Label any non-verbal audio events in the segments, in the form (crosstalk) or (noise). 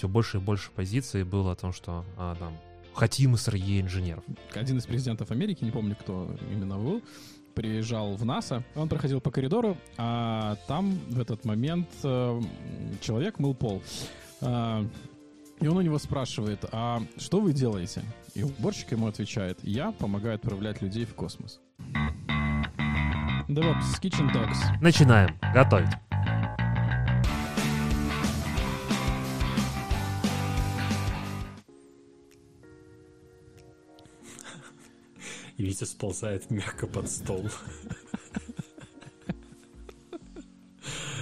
все больше и больше позиций было о том, что а, там хотим SRE инженеров. Один из президентов Америки, не помню, кто именно был, приезжал в НАСА, он проходил по коридору, а там в этот момент э, человек мыл пол. А, и он у него спрашивает, а что вы делаете? И уборщик ему отвечает, я помогаю отправлять людей в космос. DevOps Kitchen Talks. Начинаем готовить. И Витя сползает мягко под стол.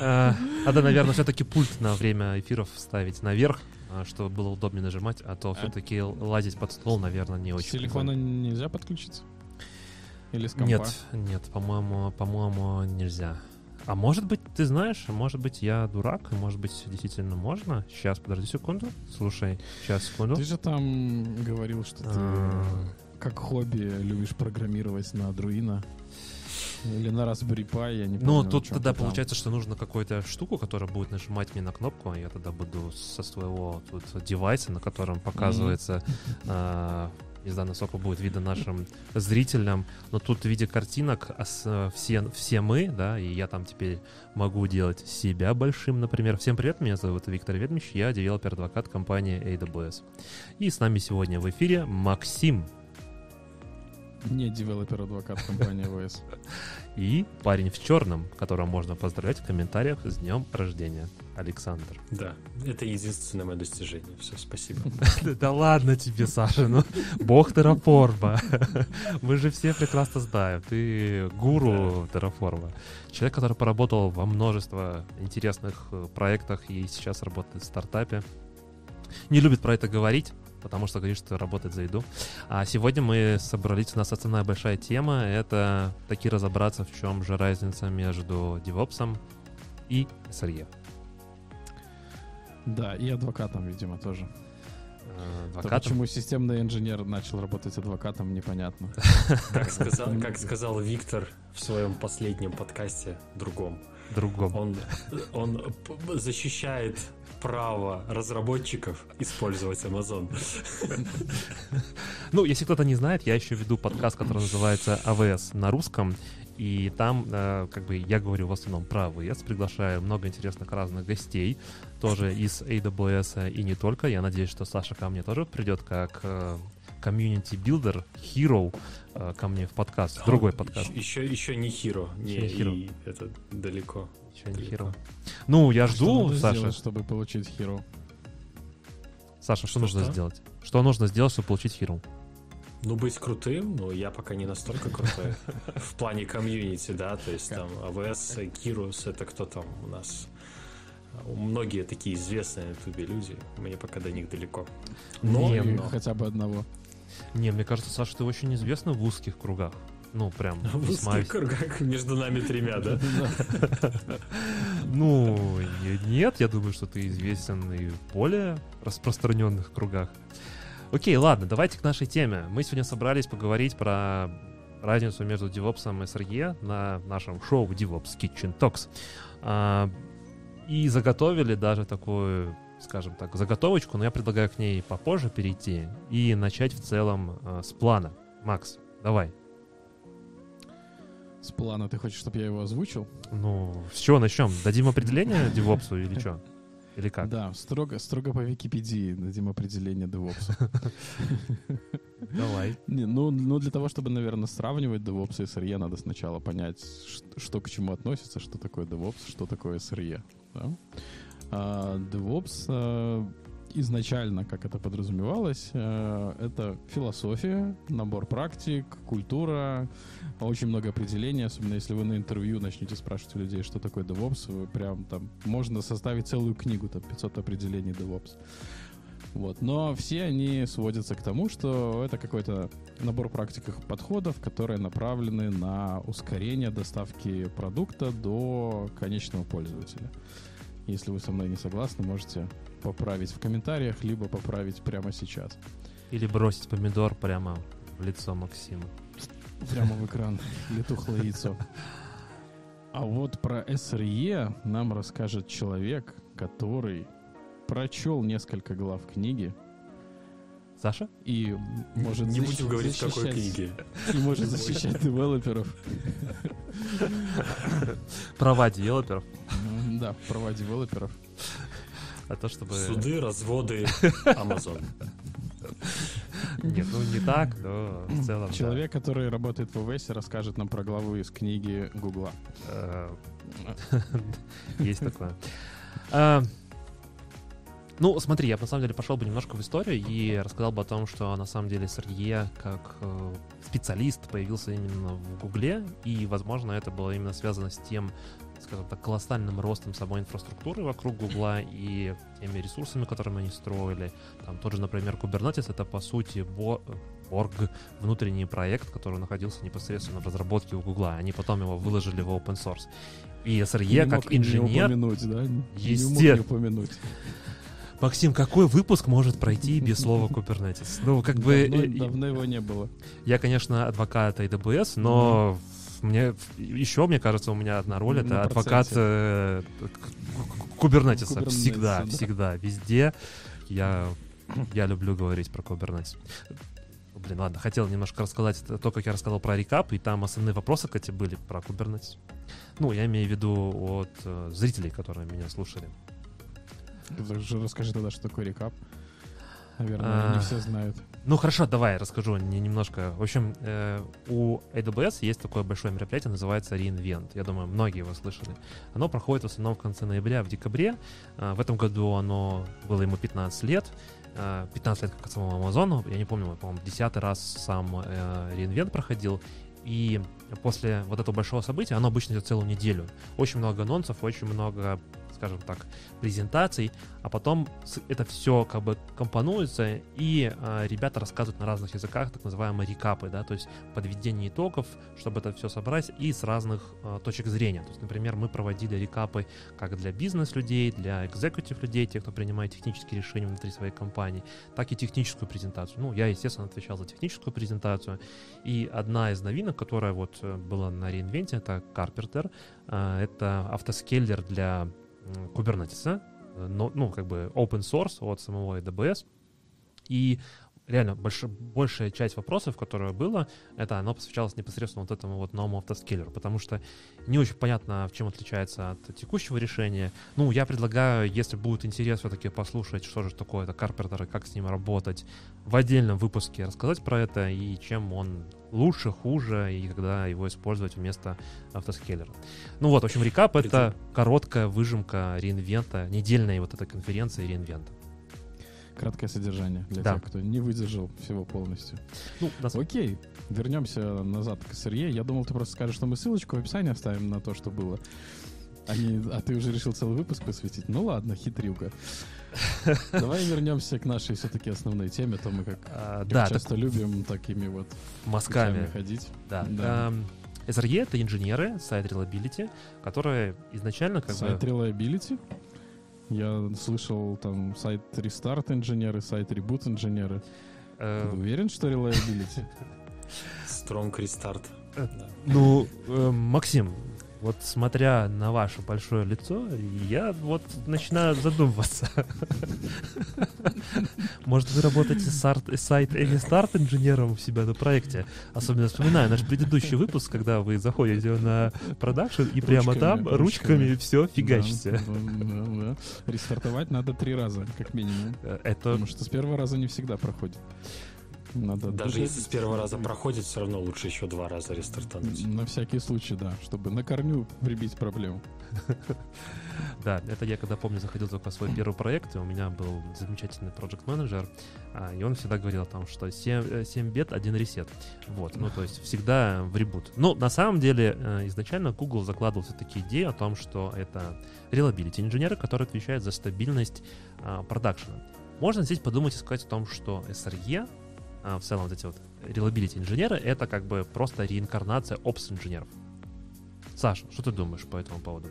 А, Надо, наверное, все-таки пульт на время эфиров ставить наверх, а, чтобы было удобнее нажимать, а то все-таки лазить под стол, наверное, не С очень. телефона прикольно. нельзя подключиться? Или с компа? Нет, нет, по-моему, по-моему, нельзя. А может быть, ты знаешь, может быть, я дурак, может быть, действительно можно. Сейчас, подожди секунду. Слушай, сейчас, секунду. Ты же там говорил, что ты А, как хобби любишь программировать на Arduino. Или на Raspberry Pi, я не помню. Ну, тут тогда там. получается, что нужно какую-то штуку, которая будет нажимать мне на кнопку, а я тогда буду со своего тут девайса, на котором показывается, а, не знаю, насколько будет видно нашим зрителям, но тут в виде картинок а с- все, все мы, да, и я там теперь могу делать себя большим, например. Всем привет, меня зовут Виктор Ведмич, я developer advocate компании AWS. И с нами сегодня в эфире Максим Не developer advocate компании AWS. и парень в черном, которого можно поздравлять в комментариях с днем рождения, Александр. Да, это единственное мое достижение. Все, спасибо. Да, ладно тебе, Саша, ну, бог Terraform а. Мы же все прекрасно знаем, ты гуру Terraform а. Человек, который поработал во множество интересных э, проектах и сейчас работает в стартапе. Не любит про это говорить, потому что говорит, что работает за еду. А сегодня мы собрались, у нас основная большая тема — это таки разобраться, в чем же разница между DevOps и SRE. Да, и адвокатом, видимо, тоже. То Адвокатом. почему системный инженер начал работать адвокатом, непонятно. (laughs) Как сказал, как сказал Виктор в своем последнем подкасте другом, Другом. он, он защищает право разработчиков использовать Amazon. Ну, если кто-то не знает, я еще веду подкаст, который называется AWS на русском. И там, э, как бы, я говорю в основном про AWS, приглашаю много интересных разных гостей, тоже из AWS и не только. Я надеюсь, что Саша ко мне тоже придет как community builder, hero э, ко мне в подкаст, в другой подкаст. Еще, еще не Hero. Не, не и это далеко. Еще не далеко. hero. Ну, я Что жду, надо Саша. сделать, чтобы получить Hero? Саша, что нужно что? сделать? Что нужно сделать, чтобы получить hero? Ну, быть крутым, но я пока не настолько крутой. (laughs) В плане комьюнити, да, то есть там AWS, Kirus, это кто там у нас? Многие такие известные на ютубе люди, мне пока до них далеко. Но, Не, но хотя бы одного. Не, мне кажется, Саша, ты очень известна в узких кругах. Ну, прям (laughs) в весьма узких кругах между нами тремя, да? (laughs) Ну, нет, я думаю, что ты известен и в более распространенных кругах. Окей, ладно, давайте к нашей теме. Мы сегодня собрались поговорить про разницу между DevOps и SRE на нашем шоу DevOps Kitchen Talks. А, И заготовили даже такую, скажем так, заготовочку, но я предлагаю к ней попозже перейти и начать в целом а, с плана. Макс, давай. С плана ты хочешь, чтобы я его озвучил? Ну, с чего начнем? Дадим определение DevOps или что? Или как? Да, строго, строго по Википедии дадим определение DevOps. Давай. Не, ну, ну, для того, чтобы, наверное, сравнивать DevOps и SRE, надо сначала понять, ш- что к чему относится, что такое DevOps, что такое SRE. да. А, DevOps а, изначально, как это подразумевалось, а, это философия, набор практик, культура, очень много определений, особенно если вы на интервью начнете спрашивать у людей, что такое DevOps, вы прям там, можно составить целую книгу, там 500 определений DevOps. Вот. Но все они сводятся к тому, что это какой-то набор практик и подходов, которые направлены на ускорение доставки продукта до конечного пользователя. Если вы со мной не согласны, можете поправить в комментариях, либо поправить прямо сейчас. Или бросить помидор прямо в лицо Максима. Прямо в экран летухлое яйцо. А вот про SRE нам расскажет человек, который прочел несколько глав книги Саша? и может Не будем говорить, в какой книге. И может защищать девелоперов. Права девелоперов. Да, права девелоперов. А то, чтобы... Суды, разводы, (laughs) Amazon. Нет, ну не так, но в целом, да. Человек, который работает в ОВС, расскажет нам про главу из книги Гугла. Э, (laughs) Есть такое. Ну, смотри, я бы на самом деле пошел бы немножко в историю и рассказал бы о том, что на самом деле Сергей как э, специалист появился именно в Гугле, и, возможно, это было именно связано с тем, скажем так, колоссальным ростом самой инфраструктуры вокруг Гугла и теми ресурсами, которыми они строили. Там тот же, например, Kubernetes — это, по сути, бо- Borg, внутренний проект, который находился непосредственно в разработке у Гугла. Они потом его выложили в open source. И SRE, Не как мог не инженер, упомянуть, да? Не мог не упомянуть. Максим, какой выпуск может пройти без слова Kubernetes? Ну, как бы, Давно, давно его не было. я, конечно, адвокат AWS, но мне еще, мне кажется, у меня одна роль — это адвокат э, Всегда, да. всегда, везде. Я, я люблю говорить про Kubernetes. Блин, ладно, хотел немножко рассказать то, как я рассказал про рекап, и там основные вопросы, кстати, были про Kubernetes. Ну, я имею в виду от э, зрителей, которые меня слушали. Расскажи- тогда, что такое рекап. Наверное, А. не все знают. Ну хорошо, давай расскажу не немножко. В общем, э, у AWS есть такое большое мероприятие, называется reInvent. Я думаю, многие его слышали. Оно проходит в основном в конце ноября, в декабре. Э, в этом году оно было ему 15 лет. Э, 15 лет как самому Амазону. Я не помню, по-моему, десятый раз сам э, reInvent проходил. И после вот этого большого события, оно обычно идет целую неделю. Очень много анонсов, очень много, скажем так, презентаций, а потом это все как бы компонуется, и э, ребята рассказывают на разных языках, так называемые рекапы, да, то есть подведение итогов, чтобы это все собрать, и с разных э, точек зрения. То есть, например, мы проводили рекапы как для бизнес-людей, для экзекутив людей, тех, кто принимает технические решения внутри своей компании, так и техническую презентацию. Ну, я, естественно, отвечал за техническую презентацию, и одна из новинок, которая вот э, была на реинвенте, это Carpenter, Э, это автоскейлер для Kubernetes, э, но, ну, как бы open source от самого AWS. И реально больш, большая часть вопросов, которая была, это оно посвящалось непосредственно вот этому вот новому автоскейлеру, потому что не очень понятно, в чем отличается от текущего решения. Ну, я предлагаю, если будет интерес все-таки послушать, что же такое это Carpenter и как с ним работать, в отдельном выпуске рассказать про это и чем он лучше, хуже, и когда его использовать вместо автоскейлера. Ну вот, в общем, рекап — это короткая выжимка реинвента, недельной вот этой конференции реинвента. Краткое содержание для Да. тех, кто не выдержал всего полностью. Ну, самом- Окей, вернемся назад к SRE. Я думал, ты просто скажешь, что мы ссылочку в описании оставим на то, что было. А, не- а ты уже решил целый выпуск посвятить? Ну ладно, хитрюга. (laughs) Давай вернемся к нашей все-таки основной теме, то мы как, А, как да, так часто любим такими вот мазками. ходить. Да. Да. Эм, SRE — это инженеры, сайт Reliability, которые изначально как сайт бы... Reliability. Я слышал там сайт Restart инженеры, сайт Reboot инженеры. Ты уверен, что Restart. Э, Да. Ну, э, Максим, вот смотря на ваше большое лицо, я вот начинаю задумываться. Может, вы работаете с сайт Any Start инженером у себя на проекте? Особенно вспоминаю наш предыдущий выпуск, когда вы заходите на продакшн и прямо там ручками все фигачите. Рестартовать надо три раза, как минимум. Э, Это Потому что с первого раза не всегда проходит. Надо Даже если с первого раза проходит, все равно лучше еще два раза рестартануть. На всякий случай, да, чтобы на корню прибить проблему. (laughs) Да, это я когда помню, заходил только в свой первый проект, и у меня был замечательный проект менеджер и он всегда говорил о том, что 7, 7 бед, один ресет. Вот, ну то есть всегда в ребут. Но на самом деле э, изначально Google закладывал все-таки идею о том, что это reliability инженеры, которые отвечают за стабильность а, продакшена. Можно здесь подумать и сказать о том, что SRE, а, в целом вот эти вот reliability инженеры, это как бы просто реинкарнация опс инженеров. Саша, что ты думаешь по этому поводу?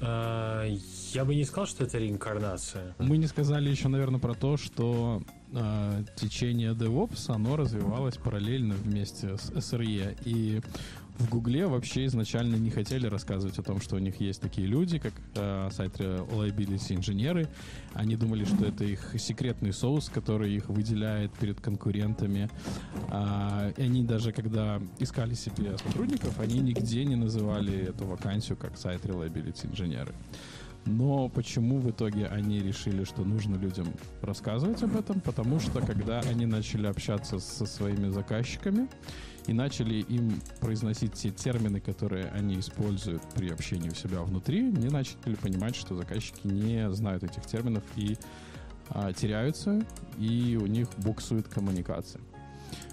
А, Я бы не сказал, что это реинкарнация. Мы не сказали еще, наверное, про то, что э, течение DevOps, оно развивалось параллельно вместе с SRE. И в Гугле вообще изначально не хотели рассказывать о том, что у них есть такие люди, как э, сайт Liability инженеры. Они думали, что это их секретный соус, который их выделяет перед конкурентами. А, и они даже, когда искали себе сотрудников, они нигде не называли эту вакансию как сайт Reliability инженеры. Но почему в итоге они решили, что нужно людям рассказывать об этом? Потому что когда они начали общаться со своими заказчиками и начали им произносить те термины, которые они используют при общении у себя внутри, они начали понимать, что заказчики не знают этих терминов и а, теряются, и у них буксует коммуникация.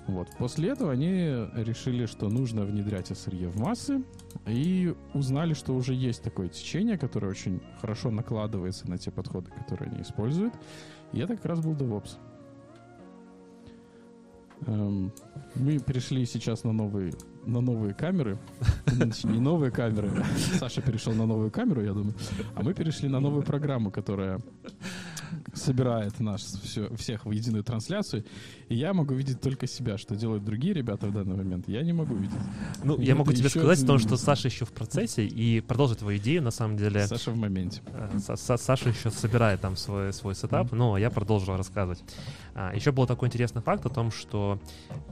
Вот. После этого они решили, что нужно внедрять SRE в массы, и узнали, что уже есть такое течение, которое очень хорошо накладывается на те подходы, которые они используют. И это как раз был DevOps. Эм, мы перешли сейчас на новые, на новые камеры. Не новые камеры. Саша перешел на новую камеру, я думаю. А мы перешли на новую программу, которая собирает нас все, всех в единую трансляцию, и я могу видеть только себя, что делают другие ребята в данный момент, я не могу видеть. Ну, и я могу тебе сказать о том, что Саша еще в процессе, и продолжит твою идею, на самом деле. Саша в моменте. Э, Саша еще собирает там свой, свой сетап, mm-hmm. но я продолжу рассказывать. А, еще был такой интересный факт о том, что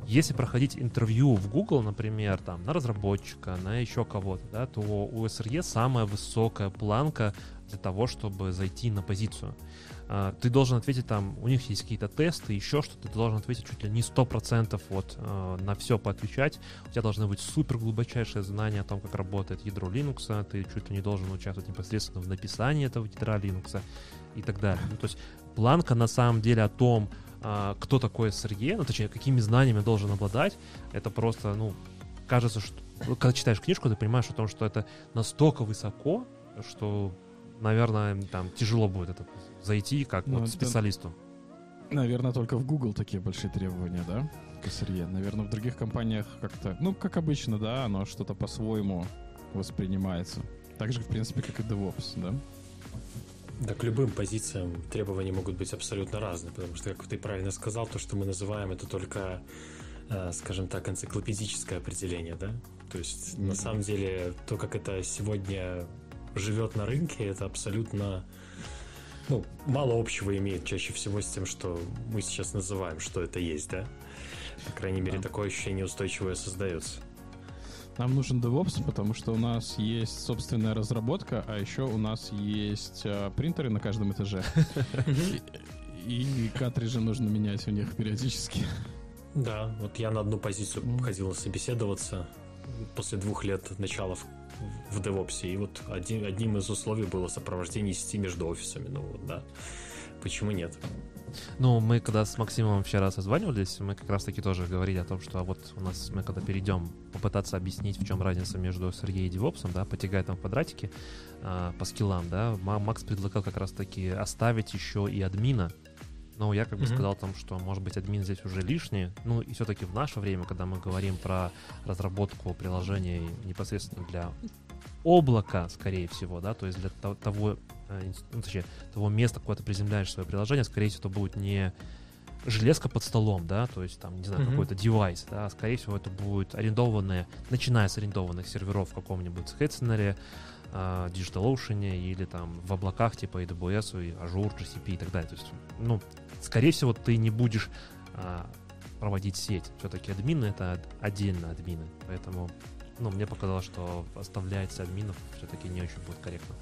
если проходить интервью в Google, например, там, на разработчика, на еще кого-то, да, то у SRE самая высокая планка для того, чтобы зайти на позицию. А, ты должен ответить там, у них есть какие-то тесты, еще что-то, ты должен ответить чуть ли не 100% вот, э, на все поотвечать. У тебя должны быть супер глубочайшие знания о том, как работает ядро Linux, ты чуть ли не должен участвовать непосредственно в написании этого ядра Linux и так далее. Ну, то есть планка на самом деле о том, э, кто такой SRE, ну, точнее, какими знаниями должен обладать, это просто, ну, кажется, что когда читаешь книжку, ты понимаешь о том, что это настолько высоко, что, наверное, там тяжело будет это зайти как ну, вот специалисту. Наверное, только в Google такие большие требования, да, к SRE. Наверное, в других компаниях как-то, ну, как обычно, да, оно что-то по-своему воспринимается. Так же, в принципе, как и DevOps, да? Да, к любым позициям требования могут быть абсолютно разные, потому что, как ты правильно сказал, то, что мы называем, это только, э, скажем так, энциклопедическое определение, да? То есть, mm-hmm. на самом деле, то, как это сегодня живет на рынке, это абсолютно ну, мало общего имеет чаще всего с тем, что мы сейчас называем, что это есть, да? По крайней мере, да. такое ощущение устойчивое создается. Нам нужен DevOps, потому что у нас есть собственная разработка, а еще у нас есть э, принтеры на каждом этаже. (laughs) И картриджи нужно менять у них периодически. Да, вот я на одну позицию ходил собеседоваться после двух лет начала в DevOps. И вот один, одним из условий было сопровождение сети между офисами. Ну вот, да. Почему нет? Ну, мы когда с Максимом вчера созванивались, мы как раз-таки тоже говорили о том, что вот у нас мы когда перейдем попытаться объяснить, в чем разница между Сергеем и DevOps, да, потягать там квадратики э, по скиллам, да, Макс предлагал как раз-таки оставить еще и админа но я как бы mm-hmm. сказал там, что, может быть, админ здесь уже лишний. Ну, и все-таки в наше время, когда мы говорим про разработку приложений непосредственно для облака, скорее всего, да, то есть для того, э, ну, точнее, того места, куда ты приземляешь свое приложение, скорее всего, это будет не железка под столом, да, то есть там, не знаю, mm-hmm. какой-то девайс, да, а скорее всего, это будет арендованные, начиная с арендованных серверов в каком-нибудь Hetzner, uh, DigitalOcean или там в облаках типа AWS, Azure, GCP и так далее. То есть, ну, скорее всего, ты не будешь а, проводить сеть. Все-таки админы это отдельно админы. Поэтому, ну, мне показалось, что оставлять админов все-таки не очень будет корректно.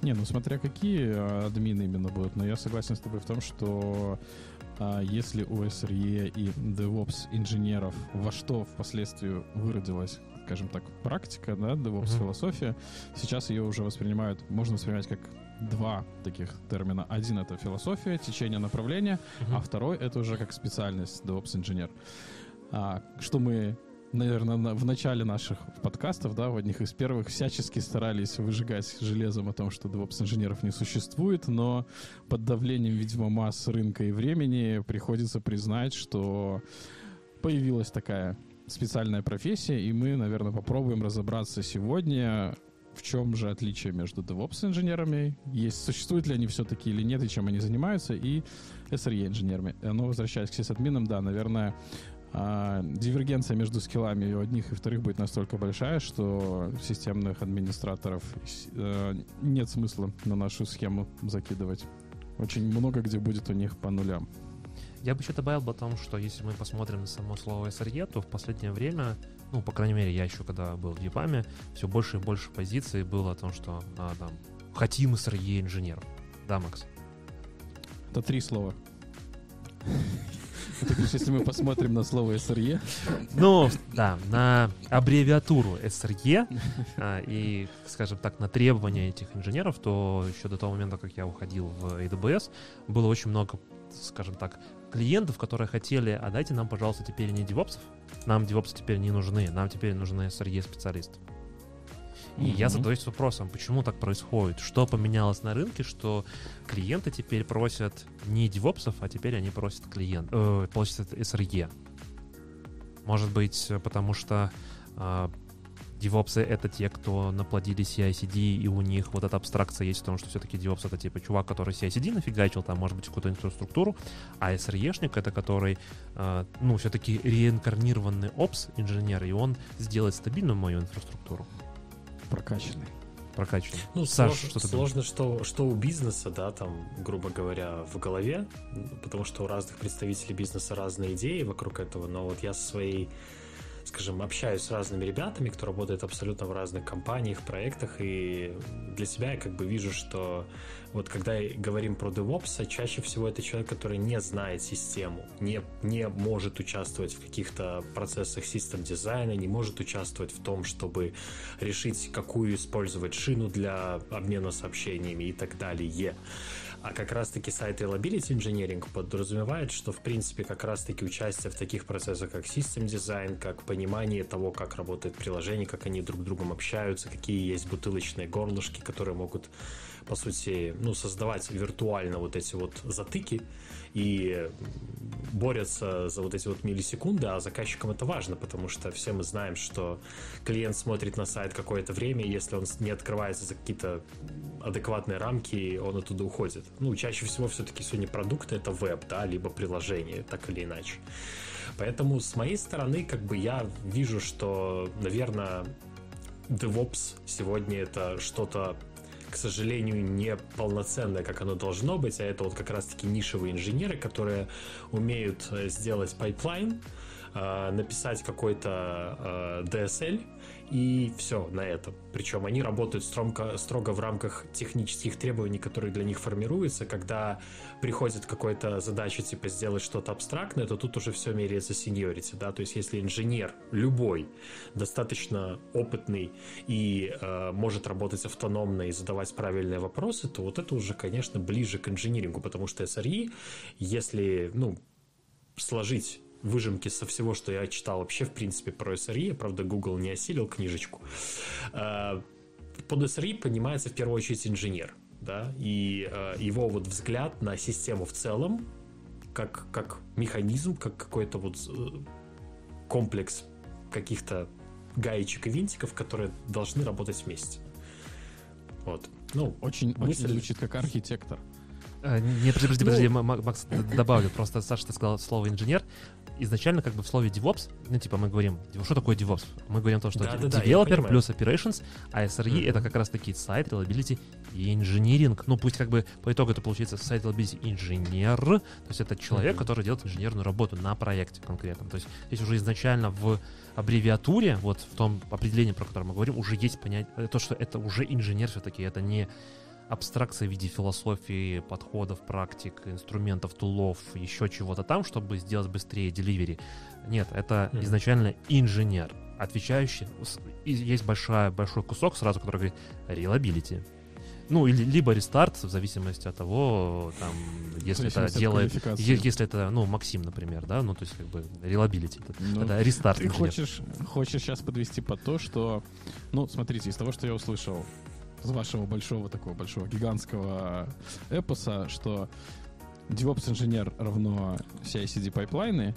Не, ну смотря какие а, админы именно будут, но я согласен с тобой в том, что а, если у SRE и DevOps инженеров во что впоследствии выродилась, скажем так, практика, да, DevOps mm-hmm. философия, сейчас ее уже воспринимают, можно воспринимать как два таких термина. Один это философия, течение направления, uh-huh. а второй это уже как специальность DevOps инженер. А, что мы наверное, в начале наших подкастов, да, в одних из первых, всячески старались выжигать железом о том, что DevOps-инженеров не существует, но под давлением, видимо, масс рынка и времени приходится признать, что появилась такая специальная профессия, и мы, наверное, попробуем разобраться сегодня, в чем же отличие между DevOps-инженерами, есть, существуют ли они все-таки или нет, и чем они занимаются, и SRE-инженерами. Но возвращаясь к сисадминам, да, наверное, А дивергенция между скиллами у одних и вторых будет настолько большая, что системных администраторов э, нет смысла на нашу схему закидывать. Очень много где будет у них по нулям. Я бы еще добавил бы о том, что если мы посмотрим на само слово SRE, то в последнее время, ну, по крайней мере, я еще когда был в ЕПАМе, все больше и больше позиций было о том, что а, там, хотим SRE инженеров. Да, Макс? Это три слова. Есть, если мы посмотрим на слово SRE... Ну, да, на аббревиатуру SRE а, и, скажем так, на требования этих инженеров, то еще до того момента, как я уходил в AWS, было очень много, скажем так, клиентов, которые хотели, а дайте нам, пожалуйста, теперь не девопсов, нам девопсы теперь не нужны, нам теперь нужны SRE-специалисты. И mm-hmm. я задаюсь вопросом, почему так происходит? Что поменялось на рынке, что клиенты теперь просят не девопсов, а теперь они просят клиент, э, просят SRE? Может быть, потому что э, девопсы — это те, кто наплодили CI-CD, и у них вот эта абстракция есть в том, что все-таки DevOps — это типа чувак, который CI-CD нафигачил, там, может быть, какую-то инфраструктуру, а SRE-шник — это который, э, ну, все-таки реинкарнированный Ops инженер, и он сделает стабильную мою инфраструктуру. Прокачанный. Прокачанный. Ну, Саш, сложно, что, сложно что, что у бизнеса, да, там, грубо говоря, в голове, потому что у разных представителей бизнеса разные идеи вокруг этого, но вот я со своей скажем, общаюсь с разными ребятами, кто работает абсолютно в разных компаниях, проектах, и для себя я как бы вижу, что вот когда говорим про DevOps, чаще всего это человек, который не знает систему, не, не может участвовать в каких-то процессах систем дизайна, не может участвовать в том, чтобы решить, какую использовать шину для обмена сообщениями и так далее. А как раз-таки сайт Reliability Engineering подразумевает, что, в принципе, как раз-таки участие в таких процессах, как System Design, как понимание того, как работает приложение, как они друг с другом общаются, какие есть бутылочные горлышки, которые могут по сути, ну, создавать виртуально вот эти вот затыки и борются за вот эти вот миллисекунды, а заказчикам это важно, потому что все мы знаем, что клиент смотрит на сайт какое-то время, и если он не открывается за какие-то адекватные рамки, он оттуда уходит. Ну, чаще всего все-таки сегодня продукты это веб, да, либо приложение, так или иначе. Поэтому с моей стороны, как бы я вижу, что, наверное, DevOps сегодня это что-то к сожалению, не полноценное, как оно должно быть, а это вот как раз-таки нишевые инженеры, которые умеют э, сделать pipeline, э, написать какой-то э, DSL, и все на этом. Причем они работают строго, строго в рамках технических требований, которые для них формируются. Когда приходит какая-то задача, типа сделать что-то абстрактное, то тут уже все меряется seniority, да, то есть если инженер любой достаточно опытный и э, может работать автономно и задавать правильные вопросы, то вот это уже, конечно, ближе к инжинирингу, потому что SRE, если, ну, сложить выжимки со всего, что я читал вообще, в принципе, про SRE. Правда, Google не осилил книжечку. А, под SRE понимается в первую очередь инженер, да, и а, его вот взгляд на систему в целом, как, как механизм, как какой-то вот э, комплекс каких-то гаечек и винтиков, которые должны работать вместе. Вот. Ну, очень, мысль... очень звучит как архитектор. А, не, подожди, подожди, подожди, ну, Макс, добавлю. Просто, Саша, ты сказал слово инженер изначально как бы в слове DevOps, ну, типа, мы говорим, что такое DevOps? Мы говорим о том, что да, да, developer да, плюс operations, а SRE mm-hmm. это как раз таки сайт reliability и engineering. Ну, пусть как бы по итогу это получится сайт reliability инженер, то есть это человек, mm-hmm. который делает инженерную работу на проекте конкретном. То есть здесь уже изначально в аббревиатуре, вот в том определении, про которое мы говорим, уже есть понятие, то, что это уже инженер все-таки, это не абстракция в виде философии, подходов, практик, инструментов, тулов, еще чего-то там, чтобы сделать быстрее деливери. Нет, это mm. изначально инженер, отвечающий. Есть большая, большой кусок сразу, который говорит reliability. Ну, или либо рестарт, в зависимости от того, там, если это делает, если это, ну, Максим, например, да, ну, то есть, как бы, это, ну, это рестарт. Ты хочешь, хочешь сейчас подвести под то, что, ну, смотрите, из того, что я услышал, с вашего большого такого большого гигантского эпоса, что DevOps инженер равно CI/CD pipeline ы,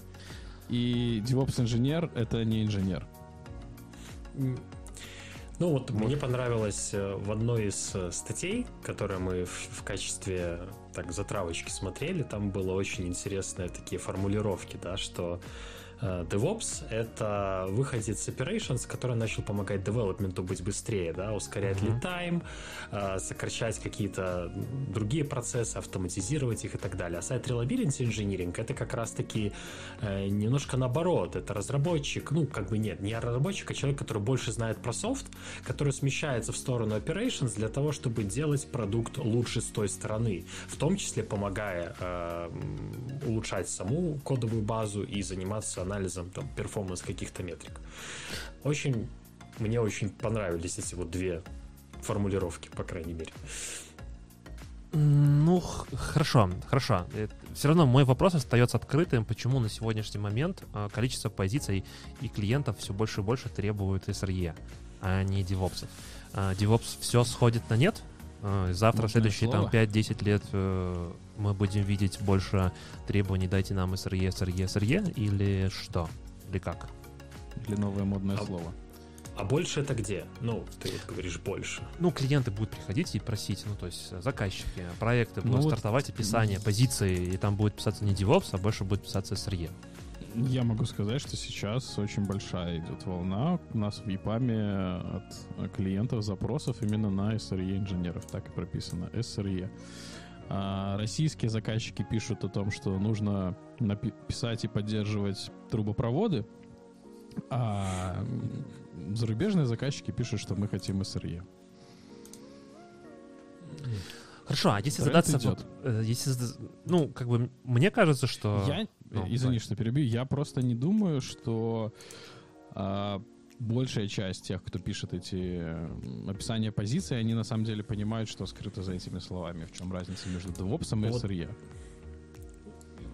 и DevOps инженер это не инженер. Ну вот вот. мне понравилось э, в одной из э, статей, которые мы в, в качестве так затравочки смотрели, там было очень интересные такие формулировки, да, что DevOps — это выходец с Operations, который начал помогать девелопменту быть быстрее, да, ускорять mm-hmm. time, э, сокращать какие-то другие процессы, автоматизировать их и так далее. А Site Reliability Engineering — это как раз-таки э, немножко наоборот. Это разработчик, ну, как бы нет, не разработчик, а человек, который больше знает про софт, который смещается в сторону Operations для того, чтобы делать продукт лучше с той стороны, в том числе помогая э, улучшать саму кодовую базу и заниматься анализом там перформанс каких-то метрик. Очень, мне очень понравились эти вот две формулировки, по крайней мере. Ну, хорошо, хорошо. Э, Все равно мой вопрос остается открытым, почему на сегодняшний момент э, количество позиций и клиентов все больше и больше требуют SRE, а не DevOps. DevOps все сходит на нет? Э, завтра, Можно следующие там 5-10 лет мы будем видеть больше требований «дайте нам SRE, SRE, SRE» или что? Или как? Или новое модное а, слово. А больше это где? Ну, ты вот говоришь больше. Ну, клиенты будут приходить и просить, ну, то есть заказчики, проекты будут ну, стартовать вот... описание, позиции, и там будет писаться не DevOps, а больше будет писаться SRE. Я могу сказать, что сейчас очень большая идет волна у нас в EPAM от клиентов запросов именно на SRE инженеров. Так и прописано, SRE. А российские заказчики пишут о том, что нужно написать и поддерживать трубопроводы, а зарубежные заказчики пишут, что мы хотим SRE. Хорошо, а если Тренд задаться... Идет. Э, если, ну, как бы, мне кажется, что... Я, ну, извини, что перебью, я просто не думаю, что а, большая часть тех, кто пишет эти описания позиций, они на самом деле понимают, что скрыто за этими словами, в чем разница между DevOps и вот. SRE.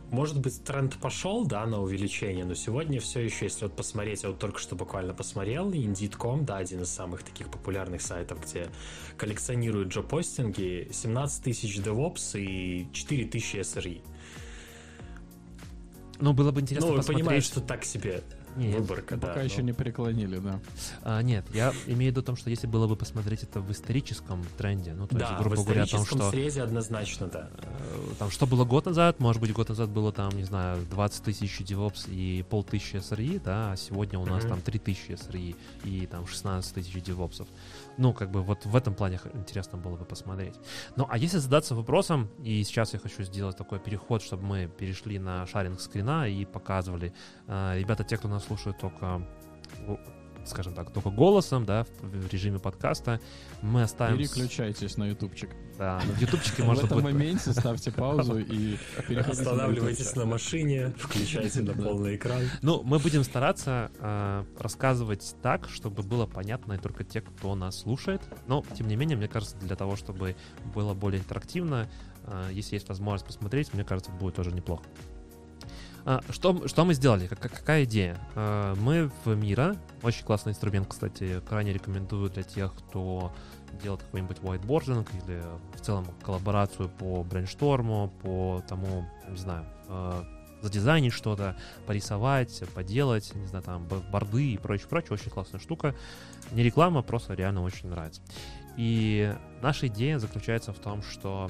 Может быть, тренд пошел, да, на увеличение, но сегодня все еще, если вот посмотреть, я вот только что буквально посмотрел, Indeed.com, да, один из самых таких популярных сайтов, где коллекционируют джоб-постинги, 17 тысяч DevOps и 4 тысячи SRE. Ну, было бы интересно ну, посмотреть... понимаете, что так себе нет, выборка, ну, да. Пока но... еще не преклонили, да. А, нет, я имею в виду о том, что если было бы посмотреть это в историческом тренде, ну, то да, есть, грубо говоря, о том, что... в срезе однозначно, да. Э, там, что было год назад, может быть, год назад было там, не знаю, 20 тысяч DevOps и полтысячи SRE, да, а сегодня у нас mm-hmm. там 3 тысячи SRE и там 16 тысяч DevOps. Ну, как бы вот в этом плане интересно было бы посмотреть. Ну, а если задаться вопросом, и сейчас я хочу сделать такой переход, чтобы мы перешли на шаринг скрина и показывали. Э, ребята, те, кто нас слушают только скажем так, только голосом, да, в режиме подкаста. Мы оставим... Переключайтесь на ютубчик. Да, на ютубчике можно будет... В этом моменте ставьте паузу и переходите Останавливайтесь на машине, включайте на полный экран. Ну, мы будем стараться э, рассказывать так, чтобы было понятно и только те, кто нас слушает. Но, тем не менее, мне кажется, для того, чтобы было более интерактивно, э, если есть возможность посмотреть, мне кажется, будет тоже неплохо. А, что, что мы сделали? Как, какая идея? А, мы в Мира, очень классный инструмент, кстати, крайне рекомендую для тех, кто делает какой-нибудь whiteboarding или в целом коллаборацию по брейншторму, по тому, не знаю, а, задизайнить что-то, порисовать, поделать, не знаю, там, борды и прочее, прочее. Очень классная штука. Не реклама, просто реально очень нравится. И наша идея заключается в том, что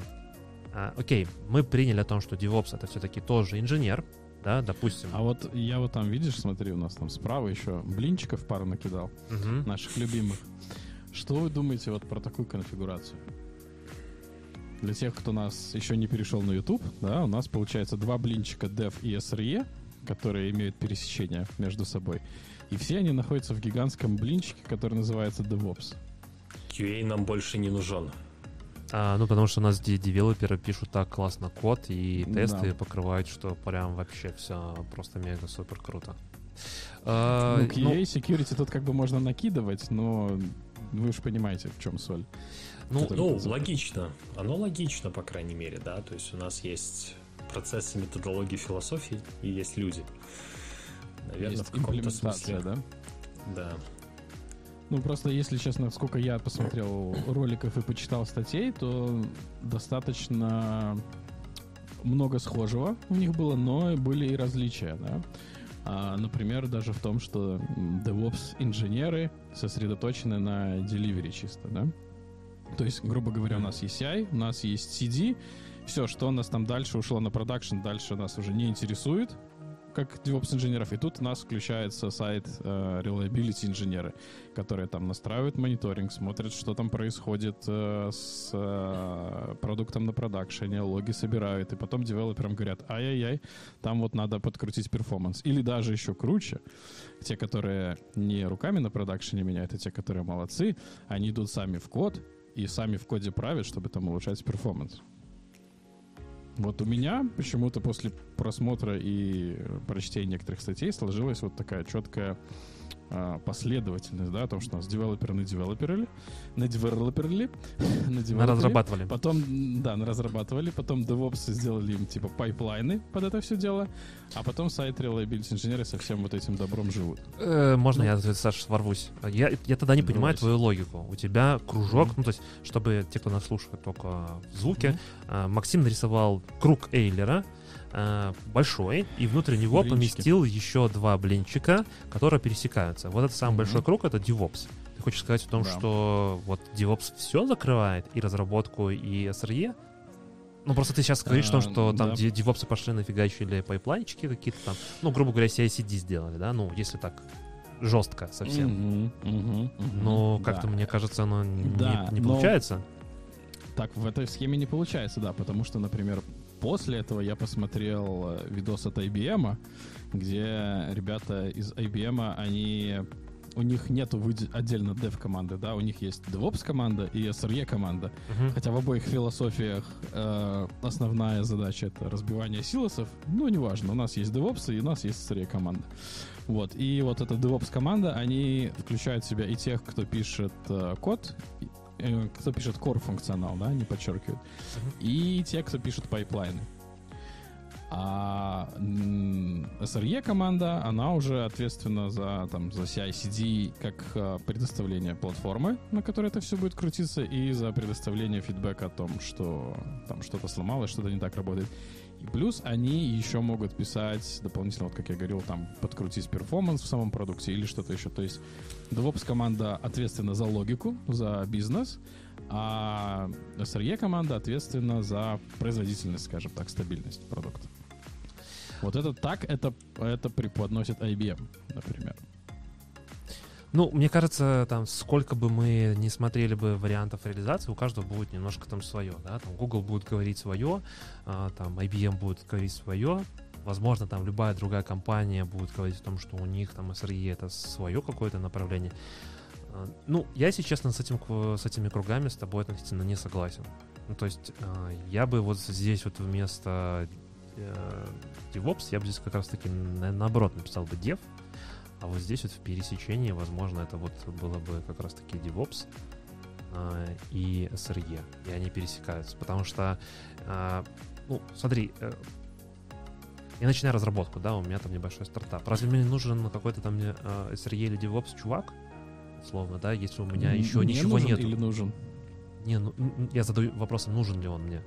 окей, мы приняли о том, что DevOps это все-таки тоже инженер, да, допустим. А вот я вот там, видишь, смотри, у нас там справа еще блинчиков пару накидал, угу. наших любимых. Что вы думаете вот про такую конфигурацию? Для тех, кто нас еще не перешел на YouTube, да, у нас получается два блинчика Dev и SRE, которые имеют пересечение между собой. И все они находятся в гигантском блинчике, который называется DevOps. QA нам больше не нужен. А, ну, потому что у нас девелоперы пишут так классно код, и тесты да. покрывают, что прям вообще все просто мега супер круто. А, ну, QA ну, security тут как бы можно накидывать, но вы же понимаете, в чем соль. Ну, ну логично. Оно логично, по крайней мере, да. То есть у нас есть процессы, методологии, философии, и есть люди. Наверное, есть в каком-то смысле. да? Да. Ну, просто, если честно, сколько я посмотрел роликов и почитал статей, то достаточно много схожего у них было, но были и различия, да. А, например, даже в том, что DevOps-инженеры сосредоточены на delivery чисто, да. То есть, грубо говоря, у нас есть CI, у нас есть CD, все, что у нас там дальше ушло на продакшн, дальше нас уже не интересует, как DevOps инженеров, и тут у нас включается сайт э, Reliability инженеры, которые там настраивают мониторинг, смотрят, что там происходит э, с э, продуктом на продакшене, логи собирают, и потом девелоперам говорят, ай-яй-яй, там вот надо подкрутить перформанс. Или даже еще круче, те, которые не руками на продакшене меняют, а те, которые молодцы, они идут сами в код и сами в коде правят, чтобы там улучшать перформанс. Вот у меня почему-то после просмотра и прочтения некоторых статей сложилась вот такая четкая а, последовательность, да, о том, что у нас девелоперы на девелоперили, на девелоперили, (laughs) на девелоперили. разрабатывали. Потом, да, наразрабатывали, потом DevOps сделали им типа пайплайны под это все дело, а потом сайт Reliability инженеры со всем вот этим добром живут. Э, можно ну, я, Саша, ворвусь? Я, я тогда не понимаю твою логику. У тебя кружок, mm-hmm. ну то есть, чтобы те, кто нас слушает только звуке, mm-hmm. Максим нарисовал круг Эйлера, э, большой, и внутрь него Блинчики. поместил еще два блинчика, которые пересекаются. Вот этот самый mm-hmm. большой круг — это DevOps. Ты хочешь сказать о том, да. что вот DevOps все закрывает, и разработку, и SRE? Ну, просто ты сейчас говоришь, а, что там да. девопсы пошли нафигачили пайплайнчики какие-то там, ну, грубо говоря, CI-CD сделали, да, ну, если так жестко совсем. Mm-hmm, mm-hmm, mm-hmm, но как-то, да. мне кажется, оно да, не, не получается. Так, в этой схеме не получается, да, потому что, например, После этого я посмотрел э, видос от IBM, где ребята из IBM, они у них нет отдельно dev команды, да, у них есть DevOps команда и SRE команда. Uh-huh. Хотя в обоих философиях э, основная задача это разбивание силосов. Ну, неважно, у нас есть DevOps и у нас есть SRE команда. Вот, и вот эта DevOps команда, они включают в себя и тех, кто пишет э, код, Э, кто пишет core функционал, да, не подчеркивают, uh-huh. и те, кто пишет пайплайны. А SRE команда, она уже ответственна за, там, за CI-CD как а, предоставление платформы, на которой это все будет крутиться, и за предоставление фидбэка о том, что там что-то сломалось, что-то не так работает. Плюс они еще могут писать дополнительно, вот как я говорил, там подкрутить перформанс в самом продукте или что-то еще. То есть DevOps команда ответственна за логику, за бизнес, а SRE команда ответственна за производительность, скажем так, стабильность продукта. Вот это так, это, это преподносит IBM, например. Ну, мне кажется, там, сколько бы мы не смотрели бы вариантов реализации, у каждого будет немножко там свое, да, там Google будет говорить свое, а, там IBM будет говорить свое, возможно, там любая другая компания будет говорить о том, что у них там SRE это свое какое-то направление. А, ну, я, если честно, с, этим, с этими кругами с тобой относительно не согласен. Ну, то есть а, я бы вот здесь вот вместо э, DevOps, я бы здесь как раз-таки наоборот написал бы Dev, а вот здесь вот в пересечении, возможно, это вот было бы как раз-таки DevOps э, и SRE, и они пересекаются. Потому что, э, ну, смотри, э, я начинаю разработку, да, у меня там небольшой стартап. Разве мне нужен какой-то там э, SRE или DevOps чувак, условно, да, если у меня еще не ничего нет? Или нужен? Не, ну, я задаю вопросом, нужен ли он мне.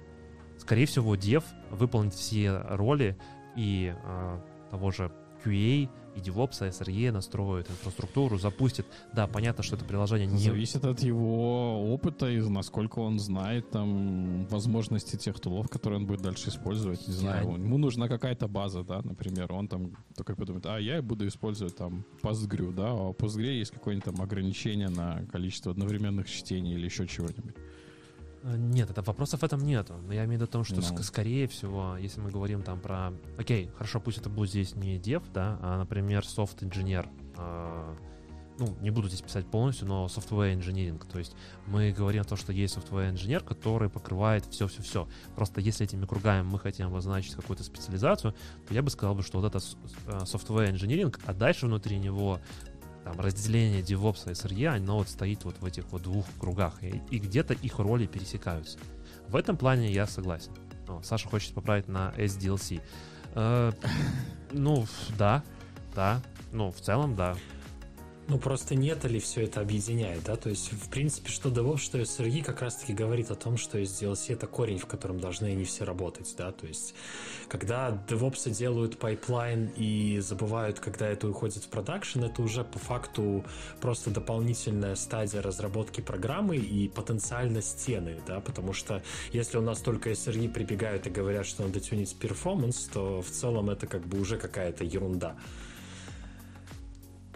Скорее всего, Dev выполнит все роли и э, того же QA, и DevOps, и SRE настроит инфраструктуру, запустит. Да, понятно, что это приложение не... Зависит от его опыта и насколько он знает там возможности тех тулов, которые он будет дальше использовать. Не знаю, я... ему нужна какая-то база, да, например, он там только подумает, а я буду использовать там Postgre, да, а у Postgre есть какое-нибудь там ограничение на количество одновременных чтений или еще чего-нибудь. Э, нет, это вопросов в этом нету. Но я имею в виду том, что no. Ну. скорее всего, если мы говорим там про... Окей, хорошо, пусть это будет здесь не дев, да, а, например, софт-инженер. Э, ну, не буду здесь писать полностью, но software engineering. То есть мы говорим о том, что есть software инженер, который покрывает все-все-все. Просто если этими кругами мы хотим обозначить какую-то специализацию, то я бы сказал, бы, что вот это э, software engineering, а дальше внутри него там разделение DevOps и SRE, оно вот стоит вот в этих вот двух кругах, и, и где-то их роли пересекаются. В этом плане я согласен. О, Саша хочет поправить на SDLC. Э, ну, да, да, ну, в целом, да. Ну, просто нет ли все это объединяет, да? То есть, в принципе, что DevOps, что SRE как раз-таки говорит о том, что SDLC — это корень, в котором должны они все работать, да? То есть, когда DevOps делают пайплайн и забывают, когда это уходит в продакшн, это уже по факту просто дополнительная стадия разработки программы и потенциально стены, да? Потому что если у нас только SRE прибегают и говорят, что надо тюнить перформанс, то в целом это как бы уже какая-то ерунда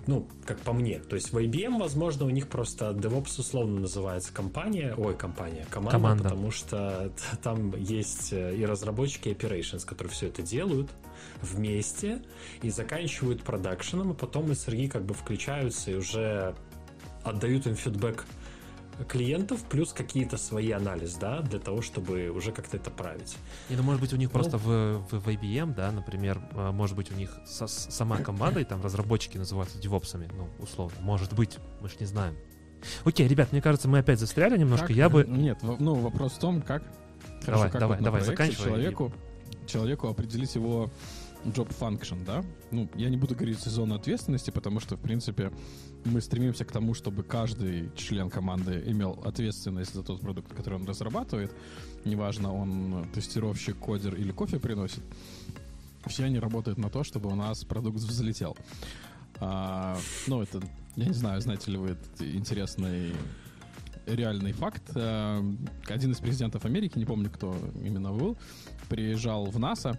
ну, как по мне. То есть в IBM, возможно, у них просто DevOps условно называется компания, ой, компания, команда, команда. потому что (laughs) там есть э, и разработчики, и operations, которые все это делают вместе и заканчивают продакшеном, и потом SRE как бы включаются и уже отдают им фидбэк клиентов плюс какие-то свои анализ, да, для того, чтобы уже как-то это править. И, ну, может быть, у них ну, просто в, в, в IBM, да, например, а, может быть, у них со, сама команда, и там разработчики называются девопсами, ну, условно. Может быть, мы же не знаем. Окей, ребят, мне кажется, мы опять застряли немножко. Как? Я бы... Нет, ну, вопрос в том, как... Давай, как давай, вот давай, заканчивай. Человеку, человеку определить его job function, да? Ну, я не буду говорить зону ответственности, потому что, в принципе, мы стремимся к тому, чтобы каждый член команды имел ответственность за тот продукт, который он разрабатывает. Неважно, он тестировщик, кодер или кофе приносит. Все они работают на то, чтобы у нас продукт взлетел. А, ну, это, я не знаю, знаете ли вы этот интересный реальный факт. А, один из президентов Америки, не помню, кто именно был, приезжал в НАСА,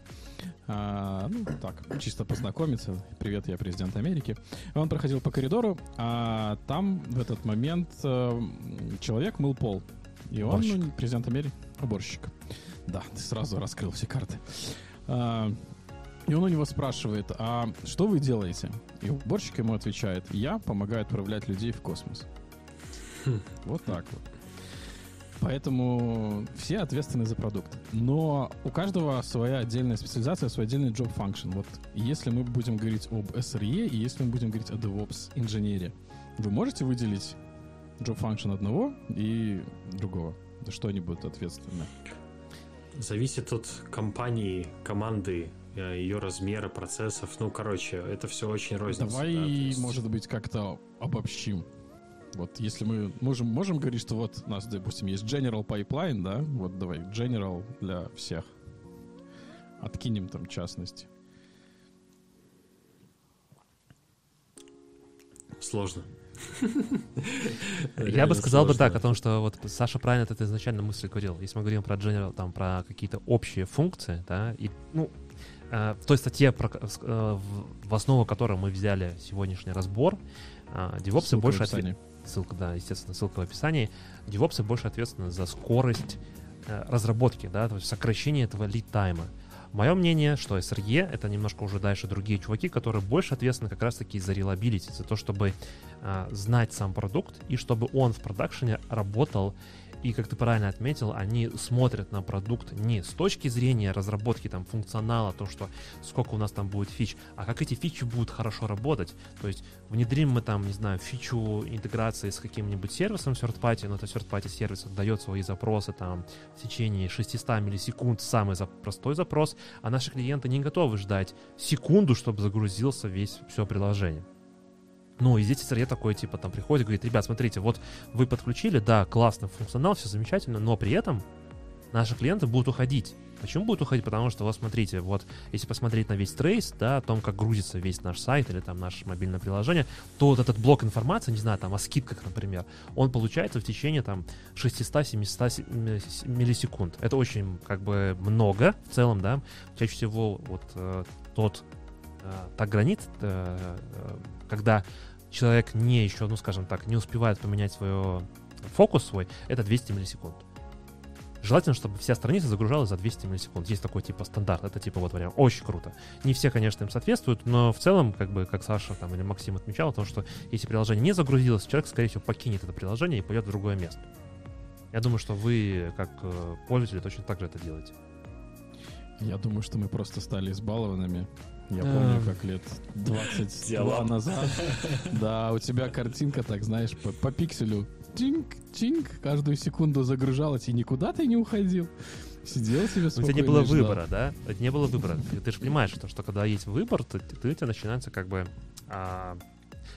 а, ну, так, чисто познакомиться. Привет, я президент Америки. Он проходил по коридору, а там в этот момент а, человек мыл пол. И он, ну, президент Америки, уборщик. Да, ты сразу раскрыл все карты. А, и он у него спрашивает, а что вы делаете? И уборщик ему отвечает, я помогаю отправлять людей в космос. Хм. Вот так вот. Поэтому все ответственны за продукт. Но у каждого своя отдельная специализация, свой отдельный job function. Вот если мы будем говорить об SRE и если мы будем говорить о DevOps инженере, вы можете выделить job function одного и другого? Что они будут ответственны? Зависит от компании, команды, э, ее размера, процессов. Ну, короче, это все очень рознично. Давай, да, есть... может быть, как-то обобщим. Вот если мы можем, можем говорить, что вот у нас, допустим, есть General Pipeline, да, вот давай, General для всех. Откинем там частности. Сложно. Я бы сказал бы так, о том, что вот Саша правильно это изначально мысль говорил. Если мы говорим про General, там, про какие-то общие функции, да, и, ну, э, в той статье, э, в основу которой мы взяли сегодняшний разбор, э, DevOps больше ответ ссылка, да, естественно, ссылка в описании, девопсы больше ответственны за скорость э, разработки, да, то есть сокращение этого лид-тайма. Мое мнение, что SRE — это немножко уже дальше другие чуваки, которые больше ответственны как раз-таки за релабилити, за то, чтобы э, знать сам продукт и чтобы он в продакшене работал и, как ты правильно отметил, они смотрят на продукт не с точки зрения разработки там функционала, то, что сколько у нас там будет фич, а как эти фичи будут хорошо работать. То есть внедрим мы там, не знаю, фичу интеграции с каким-нибудь сервисом third party, но это third party сервис отдает свои запросы там в течение 600 миллисекунд, самый за простой запрос, а наши клиенты не готовы ждать секунду, чтобы загрузился весь все приложение. Ну, и здесь SRE такой, типа, там приходит, говорит, ребят, смотрите, вот вы подключили, да, классный функционал, все замечательно, но при этом наши клиенты будут уходить. Почему будут уходить? Потому что, вот смотрите, вот если посмотреть на весь трейс, да, о том, как грузится весь наш сайт или там наше мобильное приложение, то вот этот блок информации, не знаю, там о скидках, например, он получается в течение там 600-700 миллисекунд. Это очень как бы много в целом, да. Чаще всего вот э, тот э, та граница, э, э когда человек не еще, ну скажем так, не успевает поменять свой фокус свой, это 200 миллисекунд. Желательно, чтобы вся страница загружалась за 200 миллисекунд. Есть такой типа стандарт. Это типа вот вариант. Очень круто. Не все, конечно, им соответствуют, но в целом, как бы, как Саша там или Максим отмечал, то, что если приложение не загрузилось, человек, скорее всего, покинет это приложение и пойдет в другое место. Я думаю, что вы, как э, пользователи, точно так же это делаете. Я думаю, что мы просто стали избалованными я помню, как лет 22 назад. (laughs) Да, у тебя картинка, так знаешь, по, по пикселю чинк-чинк каждую секунду загружалась, и никуда ты не уходил. Сидел себе спокойно. У тебя не было выбора, да? Это не было выбора. Ты, ты же понимаешь, что, что когда есть выбор, то, ты, у тебя начинается как бы... А,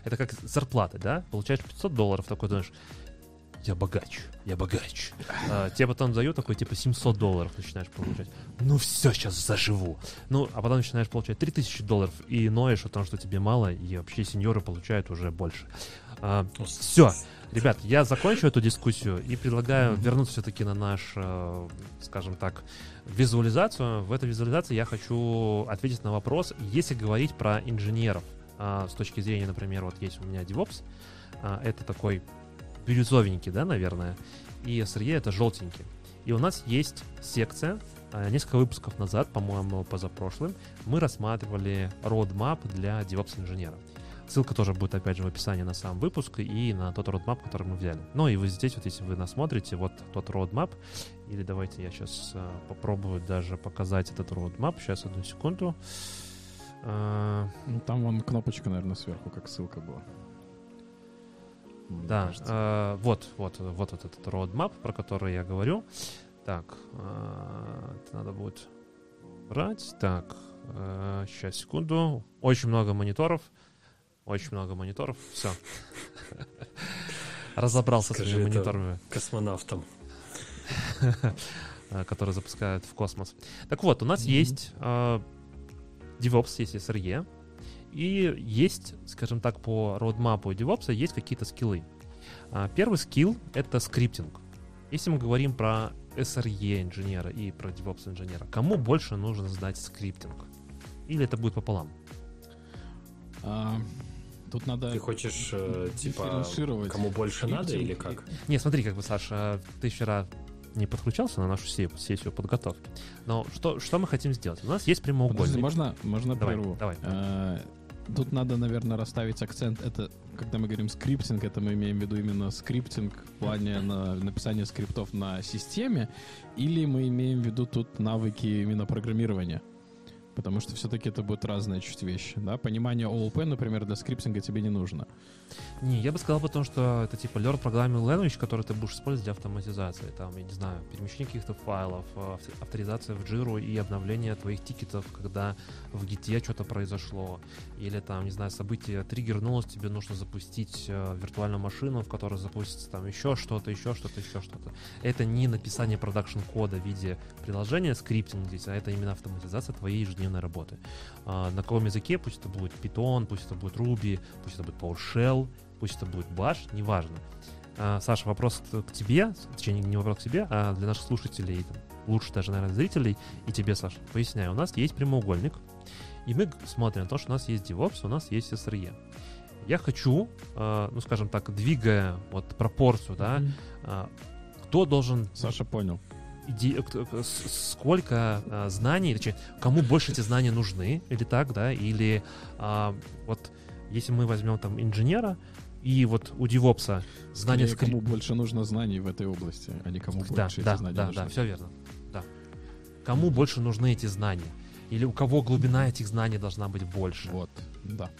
Это как зарплата, да? Получаешь 500 долларов, такой думаешь, я богач, я богач. А, тебе потом дают такой, типа, 700 долларов начинаешь получать. Ну все, сейчас заживу. Ну, а потом начинаешь получать 3000 долларов и ноешь о том, что тебе мало, и вообще сеньоры получают уже больше. А, все, ребят, я закончу эту дискуссию и предлагаю вернуться все-таки на наш, э, скажем так, визуализацию. В этой визуализации я хочу ответить на вопрос, если говорить про инженеров, а, с точки зрения, например, вот есть у меня DevOps, а, это такой бирюзовенький, да, наверное, и SRE это желтенький. И у нас есть секция, а, несколько выпусков назад, по-моему, позапрошлым, мы рассматривали roadmap для DevOps-инженера. Ссылка тоже будет, опять же, в описании на сам выпуск и на тот roadmap, который мы взяли. Ну и вы здесь, вот если вы нас смотрите, вот тот roadmap, или давайте я сейчас а, попробую даже показать этот roadmap. Сейчас, одну секунду. А, Ну, Там вон кнопочка, наверное, сверху, как ссылка была. Мне Да, кажется. э, вот, вот, вот этот, этот roadmap, про который я говорю. Так, э, это надо будет брать. Так, сейчас, секунду. Очень много мониторов. Очень много мониторов. Все. (laughs) Разобрался с этими мониторами, Космонавтом. (laughs) э, которые запускают в космос. Так вот, у нас Мгм. есть э, DevOps, есть SRE, и есть, скажем так, по роудмапу DevOps есть какие-то скиллы. А, Первый скилл — это скриптинг. Если мы говорим про SRE инженера и про DevOps инженера, кому больше нужно знать скриптинг? Или это будет пополам? А, Тут надо... Ты хочешь, э, типа, кому больше надо скриптинг или и- как? Не, смотри, как бы, Саша, ты вчера не подключался на нашу се- сессию подготовки. Но что, что мы хотим сделать? У нас есть прямоугольник. Подожди, можно, можно Давай, прерву? давай. А, Тут надо, наверное, расставить акцент. Это, когда мы говорим скриптинг, это мы имеем в виду именно скриптинг в плане на, написания скриптов на системе, или мы имеем в виду тут навыки именно программирования? Потому что все-таки это будут разные чуть вещи. Да? Понимание ООП, например, для скриптинга тебе не нужно. Не, я бы сказал потому, что это типа Learn Programming Language, который ты будешь использовать для автоматизации. Там, я не знаю, перемещение каких-то файлов, э, авто- авторизация в Jira и обновление твоих тикетов, когда в гите что-то произошло. Или там, не знаю, событие триггернулось, тебе нужно запустить э, виртуальную машину, в которой запустится там еще что-то, еще что-то, еще что-то. Это не написание продакшн кода в виде приложения, скриптинг здесь, а это именно автоматизация твоей ежедневной работы. А, на каком языке, пусть это будет Python, пусть это будет Ruby, пусть это будет PowerShell, пусть это будет Bash, неважно. А, Саша, вопрос к тебе, точнее, не вопрос к тебе, а для наших слушателей, лучше даже, наверное, зрителей, и тебе, Саша, поясняю. У нас есть прямоугольник, и мы смотрим на то, что у нас есть DevOps, у нас есть SRE. Я хочу, а, ну, скажем так, двигая вот пропорцию, да, а, кто должен Саша понял. Кто- к- с- сколько а, знаний, точнее, кому больше эти знания нужны, или так, да, или а, вот если мы возьмем там инженера, и вот у DevOps знания Скорее, скри- кому больше нужно знаний в этой области, а не кому Да, больше да, эти знания да, нужны. да, все верно. Да. Кому больше нужны эти знания? Или у кого глубина этих знаний должна быть больше? Вот, да.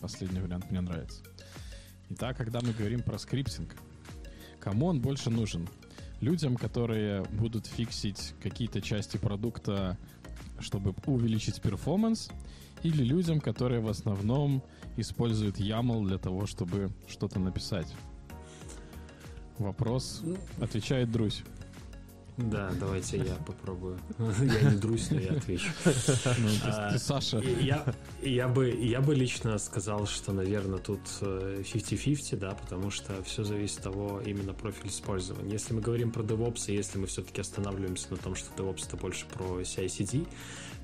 Последний вариант мне нравится. Итак, когда мы говорим про скриптинг, кому он больше нужен? Людям, которые будут фиксить какие-то части продукта, чтобы увеличить перформанс, или людям, которые в основном используют YAML для того, чтобы что-то написать? Вопрос отвечает Друзь. Да, давайте я (laughs) попробую. Я не друсь, но я отвечу. Ну, ты- А, ты, Саша, Я, я, бы, я бы лично сказал, что, наверное, тут э, 50-50, да, потому что все зависит от того именно профиль использования. Если мы говорим про DevOps, и если мы все-таки останавливаемся на том, что DevOps это больше про CI-CD,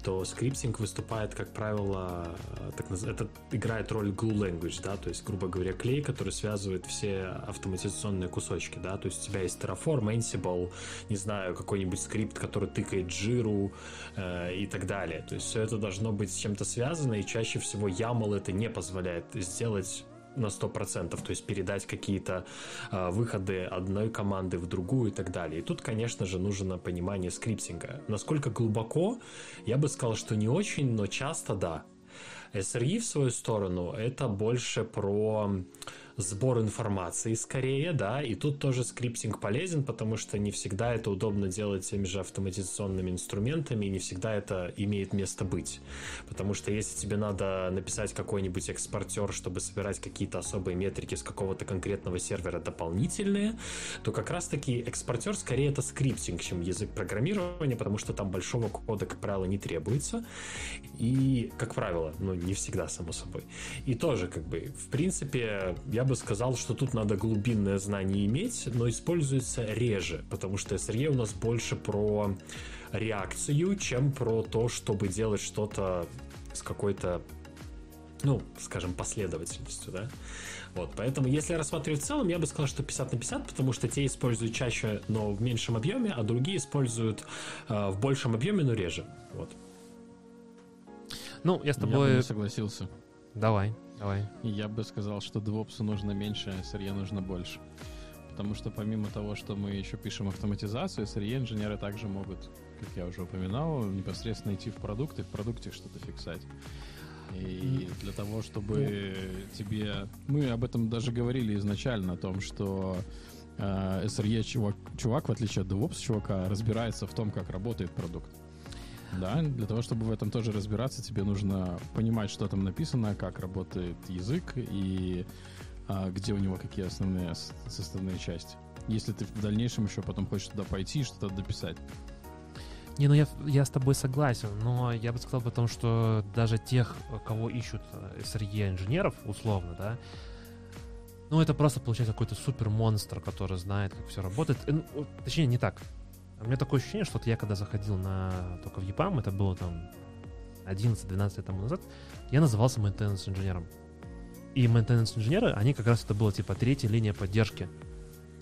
то скриптинг выступает, как правило, э, так наз- это играет роль glue language, да, то есть, грубо говоря, клей, который связывает все автоматизационные кусочки, да, то есть у тебя есть Terraform, Ansible, не знаю, какой-нибудь скрипт, который тыкает жиру э, и так далее. То есть все это должно быть с чем-то связано, и чаще всего YAML это не позволяет сделать на 100%, то есть передать какие-то э, выходы одной команды в другую и так далее. И тут, конечно же, нужно понимание скриптинга. Насколько глубоко, я бы сказал, что не очень, но часто да. SRE в свою сторону это больше про сбор информации скорее, да, и тут тоже скриптинг полезен, потому что не всегда это удобно делать теми же автоматизационными инструментами, и не всегда это имеет место быть. Потому что если тебе надо написать какой-нибудь экспортер, чтобы собирать какие-то особые метрики с какого-то конкретного сервера дополнительные, то как раз-таки экспортер скорее это скриптинг, чем язык программирования, потому что там большого кода, как правило, не требуется. И, как правило, ну, не всегда, само собой. И тоже, как бы, в принципе, я бы сказал, что тут надо глубинное знание иметь, но используется реже, потому что SRE у нас больше про реакцию, чем про то, чтобы делать что-то с какой-то, ну, скажем, последовательностью, да. Вот, поэтому, если рассматривать в целом, я бы сказал, что 50 на 50, потому что те используют чаще, но в меньшем объеме, а другие используют э, в большем объеме, но реже. Вот. Ну, я с тобой... Я бы не согласился. Давай, давай. Я бы сказал, что DevOps нужно меньше, а SRE нужно больше. Потому что помимо того, что мы еще пишем автоматизацию, SRE-инженеры также могут, как я уже упоминал, непосредственно идти в продукт и в продукте что-то фиксать. И для того, чтобы тебе... Мы об этом даже говорили изначально, о том, что э, SRE чувак, чувак, в отличие от DevOps чувака, разбирается в том, как работает продукт. Да, для того, чтобы в этом тоже разбираться, тебе нужно понимать, что там написано, как работает язык и а, где у него какие основные составные части. Если ты в дальнейшем еще потом хочешь туда пойти и что-то дописать. Не, ну я, я с тобой согласен, но я бы сказал потому, что даже тех, кого ищут SRE инженеров, условно, да, ну это просто получается какой-то супер монстр, который знает, как все работает. Э, ну, точнее, не так. У меня такое ощущение, что вот я когда заходил на только в EPAM, это было там 11-12 лет тому назад, я назывался maintenance инженером. И maintenance инженеры, они как раз это было типа третья линия поддержки.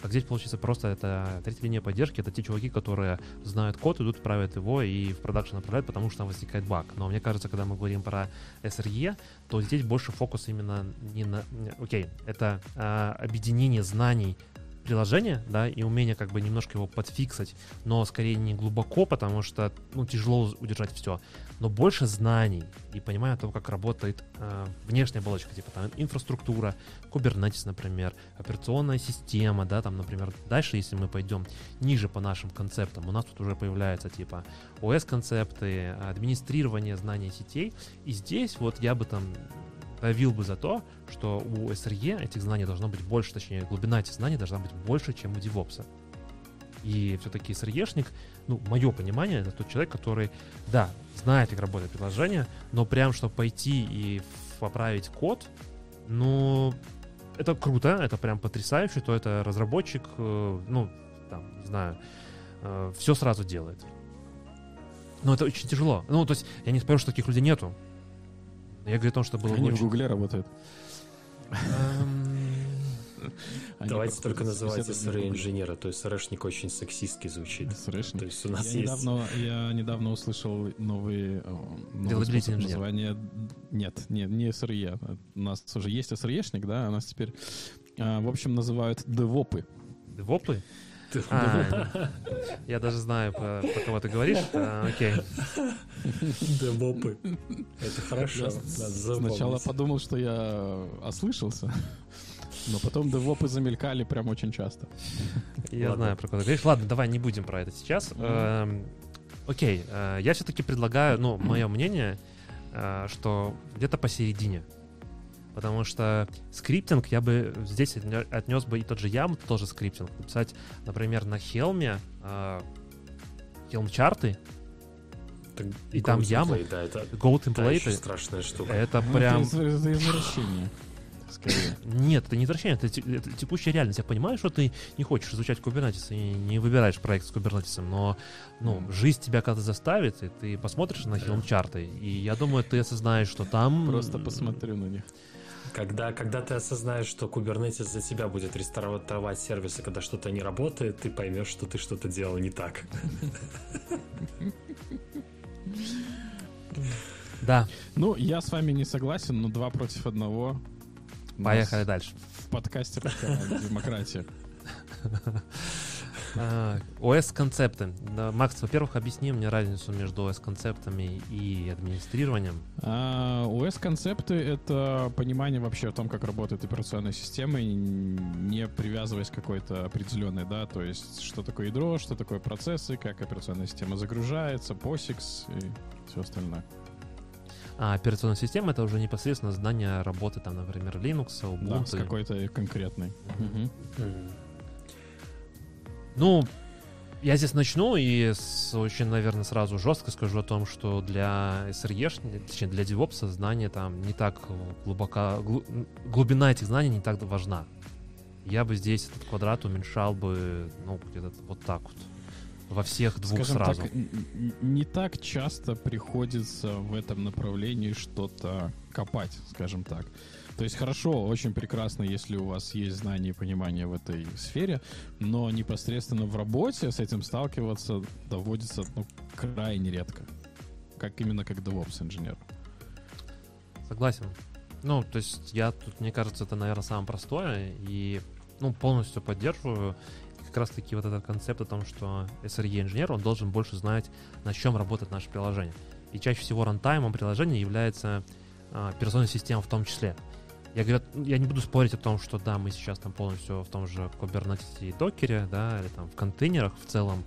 А здесь, получается, просто это третья линия поддержки, это те чуваки, которые знают код, идут, правят его и в продакшн направляют, потому что там возникает баг. Но мне кажется, когда мы говорим про SRE, то здесь больше фокус именно не на... Окей, это а, объединение знаний приложение, да, и умение как бы немножко его подфиксать, но скорее не глубоко, потому что, ну, тяжело удержать все, но больше знаний и понимания того, как работает э, внешняя оболочка, типа там инфраструктура, Kubernetes, например, операционная система, да, там, например, дальше, если мы пойдем ниже по нашим концептам, у нас тут уже появляются типа OS-концепты, администрирование знаний сетей, и здесь вот я бы там давил бы за то, что у SRE этих знаний должно быть больше, точнее, глубина этих знаний должна быть больше, чем у DevOps. И все-таки SRE-шник, ну, мое понимание, это тот человек, который, да, знает, как работает приложение, но прям, чтобы пойти и поправить код, ну, это круто, это прям потрясающе, то это разработчик, э, ну, там, не знаю, э, все сразу делает. Но это очень тяжело. Ну, то есть, я не спорю, что таких людей нету. Я говорю о том, что было Они очень... в Гугле работают. Давайте только называть SRE инженера, то есть SRE-шник очень сексистски звучит. SRE-шник? То есть у нас я есть... Недавно, я недавно услышал новый способ называния... Нет, нет, не SRE. У нас уже есть SRE-шник, да, у нас теперь, в общем, называют девопы. Девопы? А, (laughs) я даже знаю, про, про кого ты говоришь. А, окей. Девопы. Это хорошо. Сначала подумал, что я ослышался. (laughs) Но потом девопы замелькали прям очень часто. Я Ладно. знаю, про кого ты говоришь. Ладно, давай не будем про это сейчас. Mm-hmm. Окей, э, я все-таки предлагаю, ну, мое мнение, э, что где-то посередине. Потому что скриптинг я бы здесь отнес бы и тот же YAML, тоже скриптинг. Написать, например, на Helm е э, Helm-чарты, и там YAML ы. Да, это, Go template. страшная штука. Это ну, прям... Это извращение. Скорее. Нет, это не извращение, это, это текущая реальность. Я понимаю, что ты не хочешь изучать Kubernetes и не выбираешь проект с Kubernetes, но ну, жизнь тебя когда заставит, и ты посмотришь на Helm-чарты, и я думаю, ты осознаешь, что там... Просто посмотрю на них. Когда, когда ты осознаешь, что Kubernetes за тебя будет рестартовать сервисы, когда что-то не работает, ты поймешь, что ты что-то делал не так. Да. Ну, я с вами не согласен, но два против одного. Поехали дальше. В подкасте демократия. (laughs) А, OS-концепты. Да, Макс, во-первых, объясни мне разницу между OS-концептами и администрированием. А, OS-концепты — это понимание вообще о том, как работает операционная система, не привязываясь к какой-то определенной, да, то есть что такое ядро, что такое процессы, как операционная система загружается, POSIX и все остальное. А операционная система — это уже непосредственно знание работы, там, например, Linux, Ubuntu. Да, с какой-то конкретной. Мгм. М. Ну, я здесь начну и с, очень, наверное, сразу жестко скажу о том, что для SRE, точнее, для DevOps знание там не так глубоко, глу- глубина этих знаний не так важна. Я бы здесь этот квадрат уменьшал бы, ну, где-то вот так вот. Во всех двух Скажем сразу. так, не так часто приходится в этом направлении что-то копать, скажем так. То есть хорошо, очень прекрасно, если у вас есть знания и понимание в этой сфере, но непосредственно в работе с этим сталкиваться доводится ну, крайне редко. Как именно как DevOps-инженер. Согласен. Ну, то есть я тут, мне кажется, это, наверное, самое простое, и, ну, полностью поддерживаю как раз-таки вот этот концепт о том, что SRE-инженер, он должен больше знать, на чем работает наше приложение. И чаще всего рантаймом приложения является а, операционная система в том числе. Я, говорю, я не буду спорить о том, что да, мы сейчас там полностью в том же Kubernetes и докере, да, или там в контейнерах в целом,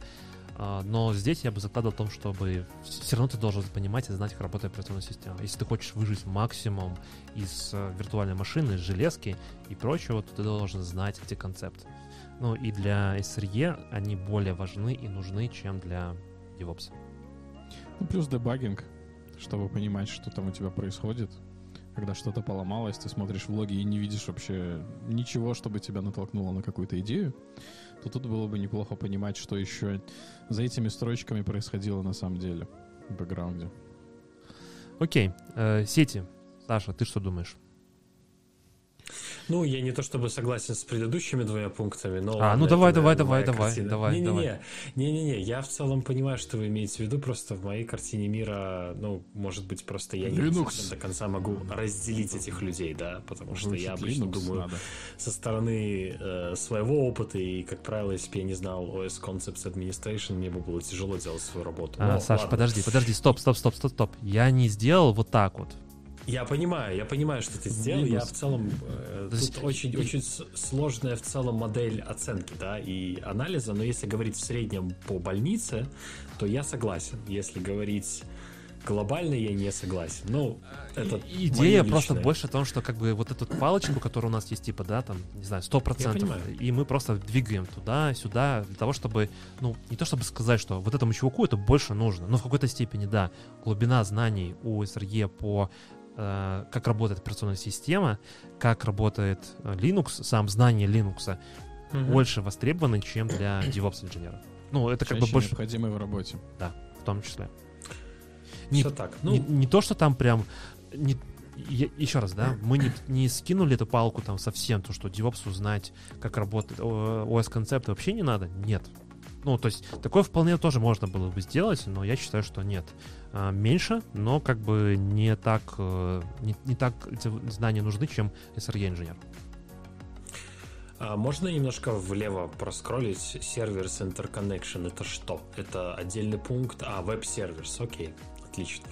а, но здесь я бы закладывал в том, чтобы все равно ты должен понимать и знать, как работает операционная система. Если ты хочешь выжить максимум из э, виртуальной машины, железки и прочего, то ты должен знать эти концепты. Ну и для SRE они более важны и нужны, чем для DevOps. Ну, плюс дебагинг, чтобы понимать, что там у тебя происходит. Когда что-то поломалось, ты смотришь влоги и не видишь вообще ничего, чтобы тебя натолкнуло на какую-то идею, то тут было бы неплохо понимать, что еще за этими строчками происходило на самом деле в бэкграунде. Окей, э, сети. Саша, ты что думаешь? Ну, я не то чтобы согласен с предыдущими двумя пунктами, но... А, ну это, давай, давай, наверное, давай, давай, картина. давай, давай. не-не-не, я в целом понимаю, что вы имеете в виду, просто в моей картине мира, ну, может быть, просто я не Linux. совсем до конца могу разделить этих людей, да, потому что я Звучит обычно Linux думаю надо. со стороны э, своего опыта, и, как правило, если бы я не знал OS Concepts Administration, мне бы было тяжело делать свою работу. А, Но Саша, ладно. подожди, подожди, стоп, стоп, стоп, стоп, стоп. Я не сделал вот так вот. Я понимаю, я понимаю, что ты сделал. Я Минус. в целом э, тут очень очень с- сложная в целом модель оценки, да, и анализа. Но если говорить в среднем по больнице, то я согласен. Если говорить глобально, я не согласен. Ну, это И- Идея просто больше в том, что как бы вот эту палочку, которая у нас есть, типа, да, там, не знаю, сто процентов, и мы просто двигаем туда, сюда, для того, чтобы, ну, не то чтобы сказать, что вот этому чуваку это больше нужно, но в какой-то степени, да, глубина знаний у SRE по как работает операционная система, как работает э, Linux, сам знание Linux Мгм. больше востребованы, чем для (clears throat) DevOps инженеров. Ну, это как бы Чаще больше необходимы в работе. в том числе. Не, Всё так. Ну, не, не то, что там прям... Не, я- еще раз, да, (clears throat) мы не, не скинули эту палку там совсем, то, что DevOps узнать, как работает OS-концепт, вообще не надо? Нет. Ну, то есть, такое вполне тоже можно было бы сделать, но я считаю, что нет. А, меньше, но как бы не так, э, не, не так знания нужны, чем SRE-инженер. А можно немножко влево проскроллить сервис interconnection? Это что? Это отдельный пункт? А, веб-сервис, окей, отлично.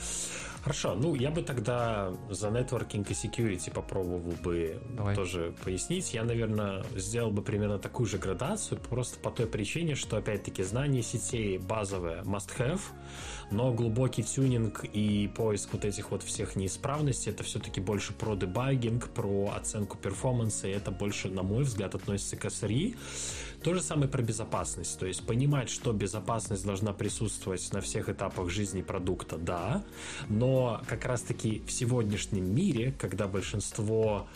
Хорошо, ну я бы тогда за networking и security попробовал бы Давай. тоже пояснить. Я, наверное, сделал бы примерно такую же градацию, просто по той причине, что, опять-таки, знание сетей базовое must-have, но глубокий тюнинг и поиск вот этих вот всех неисправностей, это все-таки больше про дебагинг, про оценку перформанса, и это больше, на мой взгляд, относится к SRE. То же самое про безопасность, то есть понимать, что безопасность должна присутствовать на всех этапах жизни продукта, да, но как раз-таки в сегодняшнем мире, когда большинство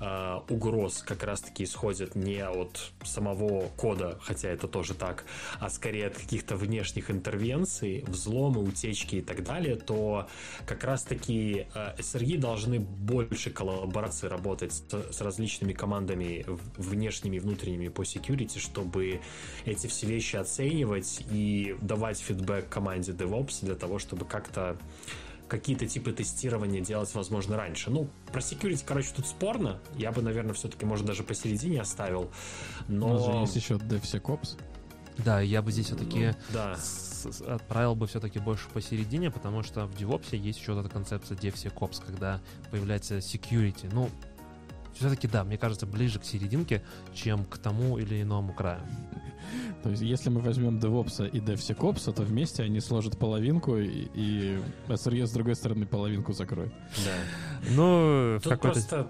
э, угроз как раз-таки исходят не от самого кода, хотя это тоже так, а скорее от каких-то внешних интервенций, взломы, утечки и так далее, то как раз-таки э, SRE должны больше коллаборации работать с, с различными командами внешними и внутренними по security, чтобы эти все вещи оценивать и давать фидбэк команде DevOps для того, чтобы как-то какие-то типы тестирования делать, возможно, раньше. Ну, про security, короче, тут спорно. Я бы, наверное, все-таки, может, даже посередине оставил. Но же Но... есть еще DevSecOps. Да, я бы здесь все-таки Ну, да. отправил бы все-таки больше посередине, потому что в DevOps есть еще вот эта концепция DevSecOps, когда появляется security. Ну, все-таки да, мне кажется, ближе к серединке, чем к тому или иному краю. (laughs) То есть, если мы возьмем DevOps и DevSecOps, то вместе они сложат половинку, и, и SRE с другой стороны половинку закроет. Да. Ну, в Тут какой-то... просто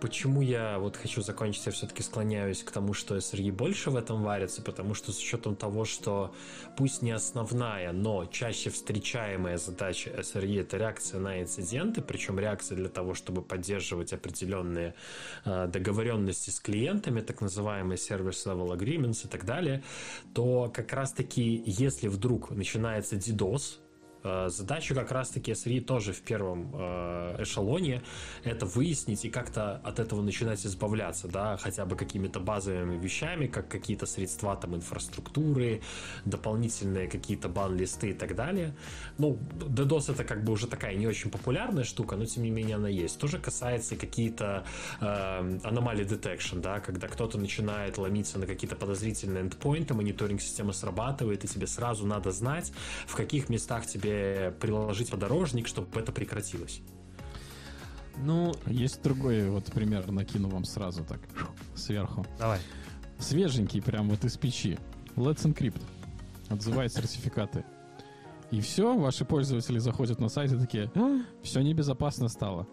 почему я вот хочу закончить, я все-таки склоняюсь к тому, что SRE больше в этом варится, потому что с учетом того, что пусть не основная, но чаще встречаемая задача SRE это реакция на инциденты, причем реакция для того, чтобы поддерживать определенные э, договоренности с клиентами, так называемые service level agreements и так далее, то как раз-таки, если вдруг начинается DDoS, Задача как раз-таки SRE тоже в первом э, эшелоне это выяснить и как-то от этого начинать избавляться, да, хотя бы какими-то базовыми вещами, как какие-то средства там инфраструктуры, дополнительные какие-то бан-листы и так далее. Ну, DDoS это как бы уже такая не очень популярная штука, но тем не менее она есть. Тоже касается какие-то э, аномалии detection, да, когда кто-то начинает ломиться на какие-то подозрительные эндпоинты, мониторинг системы срабатывает, и тебе сразу надо знать, в каких местах тебе приложить подорожник, чтобы это прекратилось. Ну, Есть другой вот пример, накину вам сразу так, сверху. давай. Свеженький прям вот из печи. Let's Encrypt. Отзывает сертификаты. И все, ваши пользователи заходят на сайт и такие, все небезопасно стало.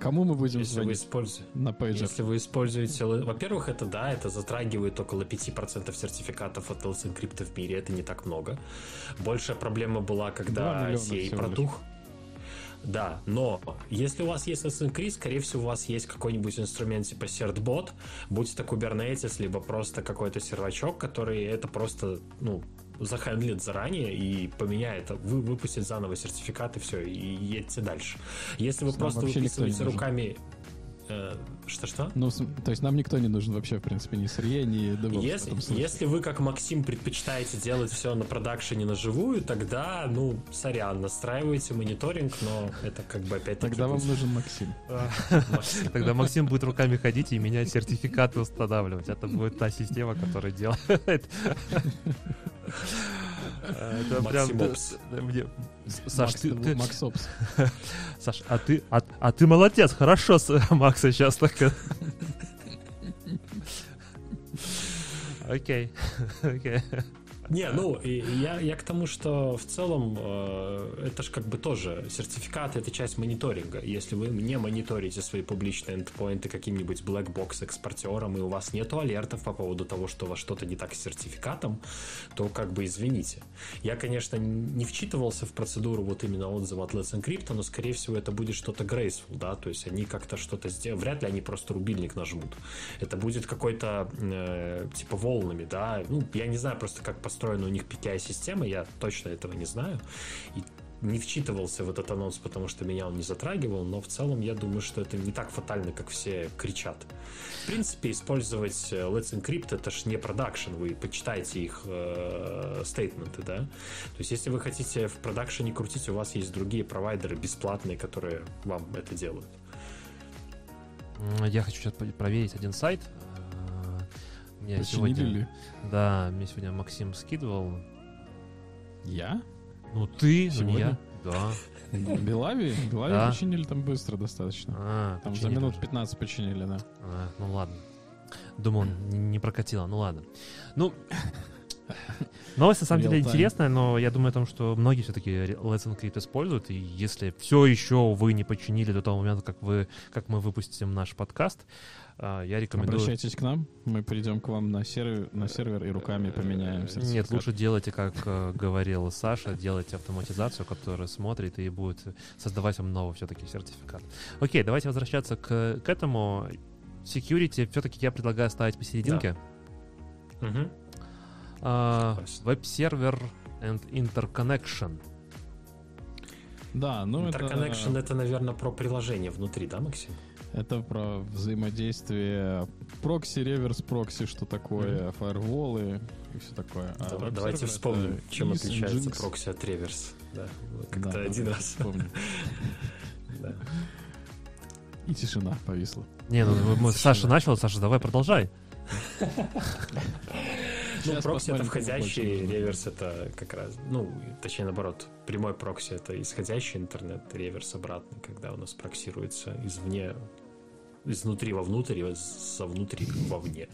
Кому мы будем Если вы звонить используете... на пейджер? Если вы используете... Во-первых, это да, это затрагивает около 5% сертификатов от Let's Encrypt в мире, это не так много. Большая проблема была, когда сей протух. Да, но если у вас есть Let's Encrypt, скорее всего, у вас есть какой-нибудь инструмент типа CertBot, будь это Kubernetes, либо просто какой-то сервачок, который это просто, ну, захендлит заранее и поменяет, вы, выпустит заново сертификат и все, и едете дальше. Если вы Нам просто выписываете руками... э, Что-что? Ну, то есть нам никто не нужен вообще, в принципе, ни SRE, ни DevOps Если, если вы, как Максим, предпочитаете делать все на продакшене на живую, тогда, ну, сорян, настраивайте мониторинг, но это как бы опять-таки... Тогда вам нужен Максим. Максим. (laughs) Тогда Максим будет руками ходить и менять сертификаты устанавливать. Это будет та система, которая делает. Это прям... Максимопс. Саш, Макс- ты, Максопс. (laughs) Саш, а ты, а, а ты молодец, хорошо с Макса сейчас так. (laughs) Окей, (laughs) окей. Не, ну, я, я к тому, что в целом э, это же как бы тоже сертификат, это часть мониторинга. Если вы не мониторите свои публичные эндпоинты каким-нибудь blackbox экспортером, и у вас нету алертов по поводу того, что у вас что-то не так с сертификатом, то как бы извините. Я, конечно, не вчитывался в процедуру вот именно отзыва от Let's Encrypt, но, скорее всего, это будет что-то graceful, да, то есть они как-то что-то сделают, вряд ли они просто рубильник нажмут. Это будет какой-то э, типа волнами, да, ну, я не знаю просто, как построена у них PKI-система, я точно этого не знаю, и не вчитывался в этот анонс, потому что меня он не затрагивал, но в целом я думаю, что это не так фатально, как все кричат. В принципе, использовать э, Let's Encrypt это ж не продакшн, вы почитайте их э, стейтменты, да. То есть, если вы хотите в продакшене крутить, у вас есть другие провайдеры бесплатные, которые вам это делают. Я хочу сейчас проверить один сайт. Мне Починили сегодня, ли? да, мне сегодня Максим скидывал. Я? Ну ты, ну Сегодня? я. Да. (laughs) Белави? Белави Да. починили там быстро достаточно. А, Там за минут уже. 15 починили, да. А, ну ладно. Думал, не прокатило. Ну ладно. Ну, новость на самом деле time. интересная, но я думаю о том, что многие все-таки Let's Encrypt используют. И если все еще вы не починили до того момента, как, вы, как мы выпустим наш подкаст, я рекомендую... Обращайтесь к нам, мы придем к вам на сервер, на сервер и руками поменяем Нет, сертификат. лучше делайте, как э, говорил Саша, делайте автоматизацию, которая смотрит и будет создавать вам новый все-таки сертификат. Окей, давайте возвращаться к, к этому. Security все-таки я предлагаю ставить посерединке. Мгм. А, Согласен. Веб-сервер and interconnection. Да, ну Interconnection это, это, наверное, про приложение внутри, да, Максим? Это про взаимодействие прокси, reverse proxy, что такое, фаерволы и все такое. А Давайте это вспомним, чем Is, отличается Nginx. прокси от реверс. Да, как-то да, один раз. вспомнил. (laughs) Да. И тишина повисла. Не, ну Саша начал, Саша, давай продолжай. (laughs) Ну, прокси это входящий, реверс это как раз, ну, точнее наоборот, прямой прокси это исходящий интернет, реверс обратный, когда у нас проксируется извне, изнутри вовнутрь, со внутри вовне.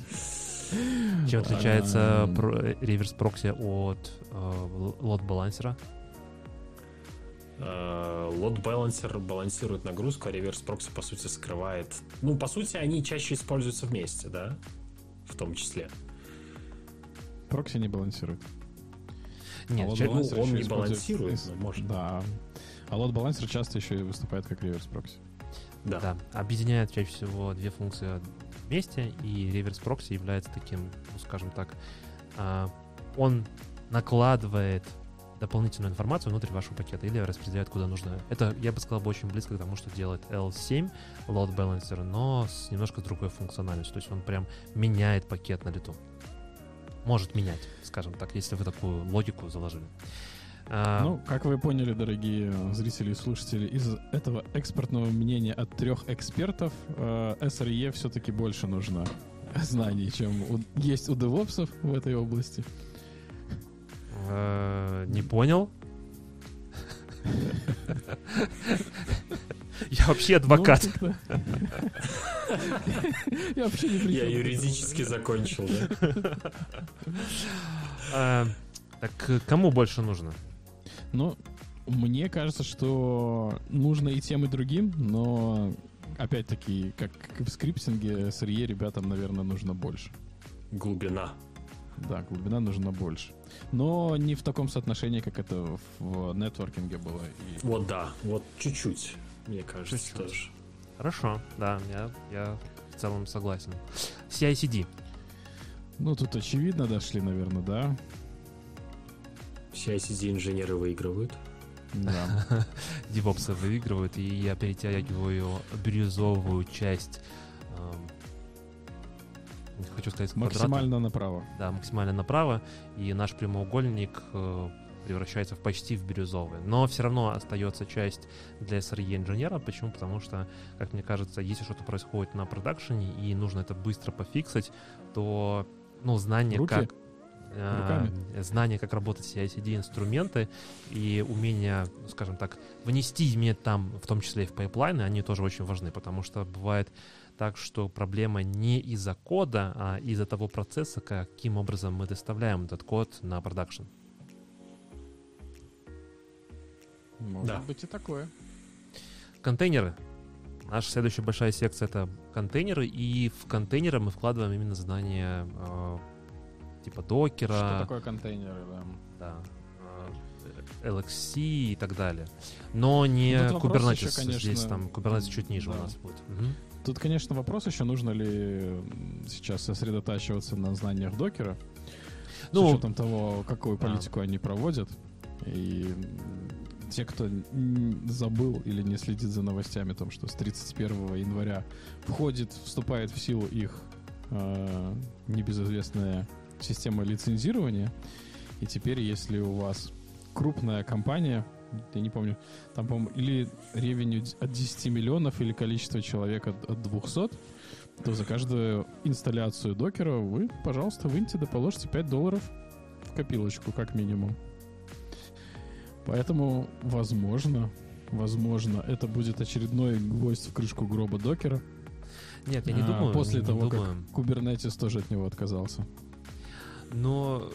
Чем отличается реверс прокси от э, лот балансера? Лот балансер балансирует нагрузку, а реверс прокси по сути скрывает. Ну, по сути, они чаще используются вместе, да? В том числе. Прокси не балансирует. Нет, а ну, он не балансирует, но может. Да. А лот балансер часто еще и выступает как реверс прокси. Да. да. Объединяет чаще всего две функции вместе, и реверс прокси является таким, ну, скажем так, а, он накладывает дополнительную информацию внутрь вашего пакета или распределяет куда нужно. Это, я бы сказал, очень близко к тому, что делает L7 Load Balancer, но с немножко другой функциональностью. То есть он прям меняет пакет на лету. Может менять, скажем так, если вы такую логику заложили. А, ну, как вы поняли, дорогие зрители и слушатели, из этого экспертного мнения от трех экспертов э, SRE все-таки больше нужно знаний, чем у, есть у девопсов в этой области. Э, не понял. (laughs) Я вообще адвокат. Ну, Я вообще не Я юридически закончил, да? Э, так кому больше нужно? Ну, мне кажется, что нужно и тем, и другим, но опять-таки, как в скриптинге, сырье ребятам, наверное, нужно больше. Глубина. Да, глубина нужна больше. Но не в таком соотношении, как это в нетворкинге было. И... Вот да, вот чуть-чуть, мне кажется, чуть-чуть. тоже. Хорошо, да, я, я в целом согласен. CICD. Ну, тут очевидно дошли, наверное, да? CICD инженеры выигрывают. Да. (laughs) Девопсы выигрывают, и я перетягиваю бирюзовую часть хочу сказать, Максимально направо. Да, максимально направо, и наш прямоугольник э, превращается в почти в бирюзовый. Но все равно остается часть для SRE инженера. Почему? Потому что, как мне кажется, если что-то происходит на продакшене и нужно это быстро пофиксить, то ну, знание, Руки? как э, знание, как работать CI-CD инструменты и умение, скажем так, внести изменения там, в том числе и в пайплайны, они тоже очень важны, потому что бывает так что проблема не из-за кода, а из-за того процесса, каким образом мы доставляем этот код на продакшн. Может да. быть и такое. Контейнеры. Наша следующая большая секция это контейнеры, и в контейнеры мы вкладываем именно знания э, типа докера. Что такое контейнеры, да. Да. Э, LXC и так далее. Но не ну, Kubernetes. Еще, конечно, Здесь там Kubernetes чуть ниже да. у нас будет. Угу. Тут, конечно, вопрос еще, нужно ли сейчас сосредотачиваться на знаниях докера, ну, с учетом того, какую политику да. они проводят. И те, кто забыл или не следит за новостями о том, что с 31 января входит, вступает в силу их э, небезызвестная система лицензирования. И теперь, если у вас крупная компания, я не помню, там, по-моему, или ревеню от 10 миллионов, или количество человек от, от 200, то за каждую инсталляцию докера вы, пожалуйста, выньте да положите 5 долларов в копилочку, как минимум. Поэтому, возможно, возможно, это будет очередной гвоздь в крышку гроба докера. Нет, я не а, думаю. После не того, думаю. как Kubernetes тоже от него отказался. Но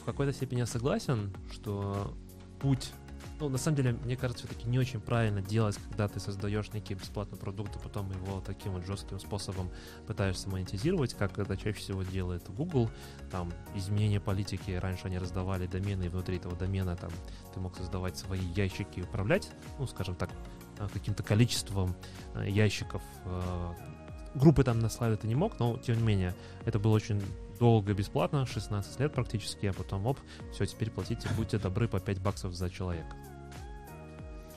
в какой-то степени я согласен, что путь ну, на самом деле, мне кажется, все-таки не очень правильно делать, когда ты создаешь некий бесплатный продукт, а потом его таким вот жестким способом пытаешься монетизировать, как это чаще всего делает Google. Там изменение политики, раньше они раздавали домены, и внутри этого домена там ты мог создавать свои ящики и управлять, ну, скажем так, э, каким-то количеством э, ящиков. Э, группы там на слайде ты не мог, но, тем не менее, это было очень долго бесплатно, 16 лет практически, а потом, оп, все, теперь платите, будьте добры, по 5 баксов за человека.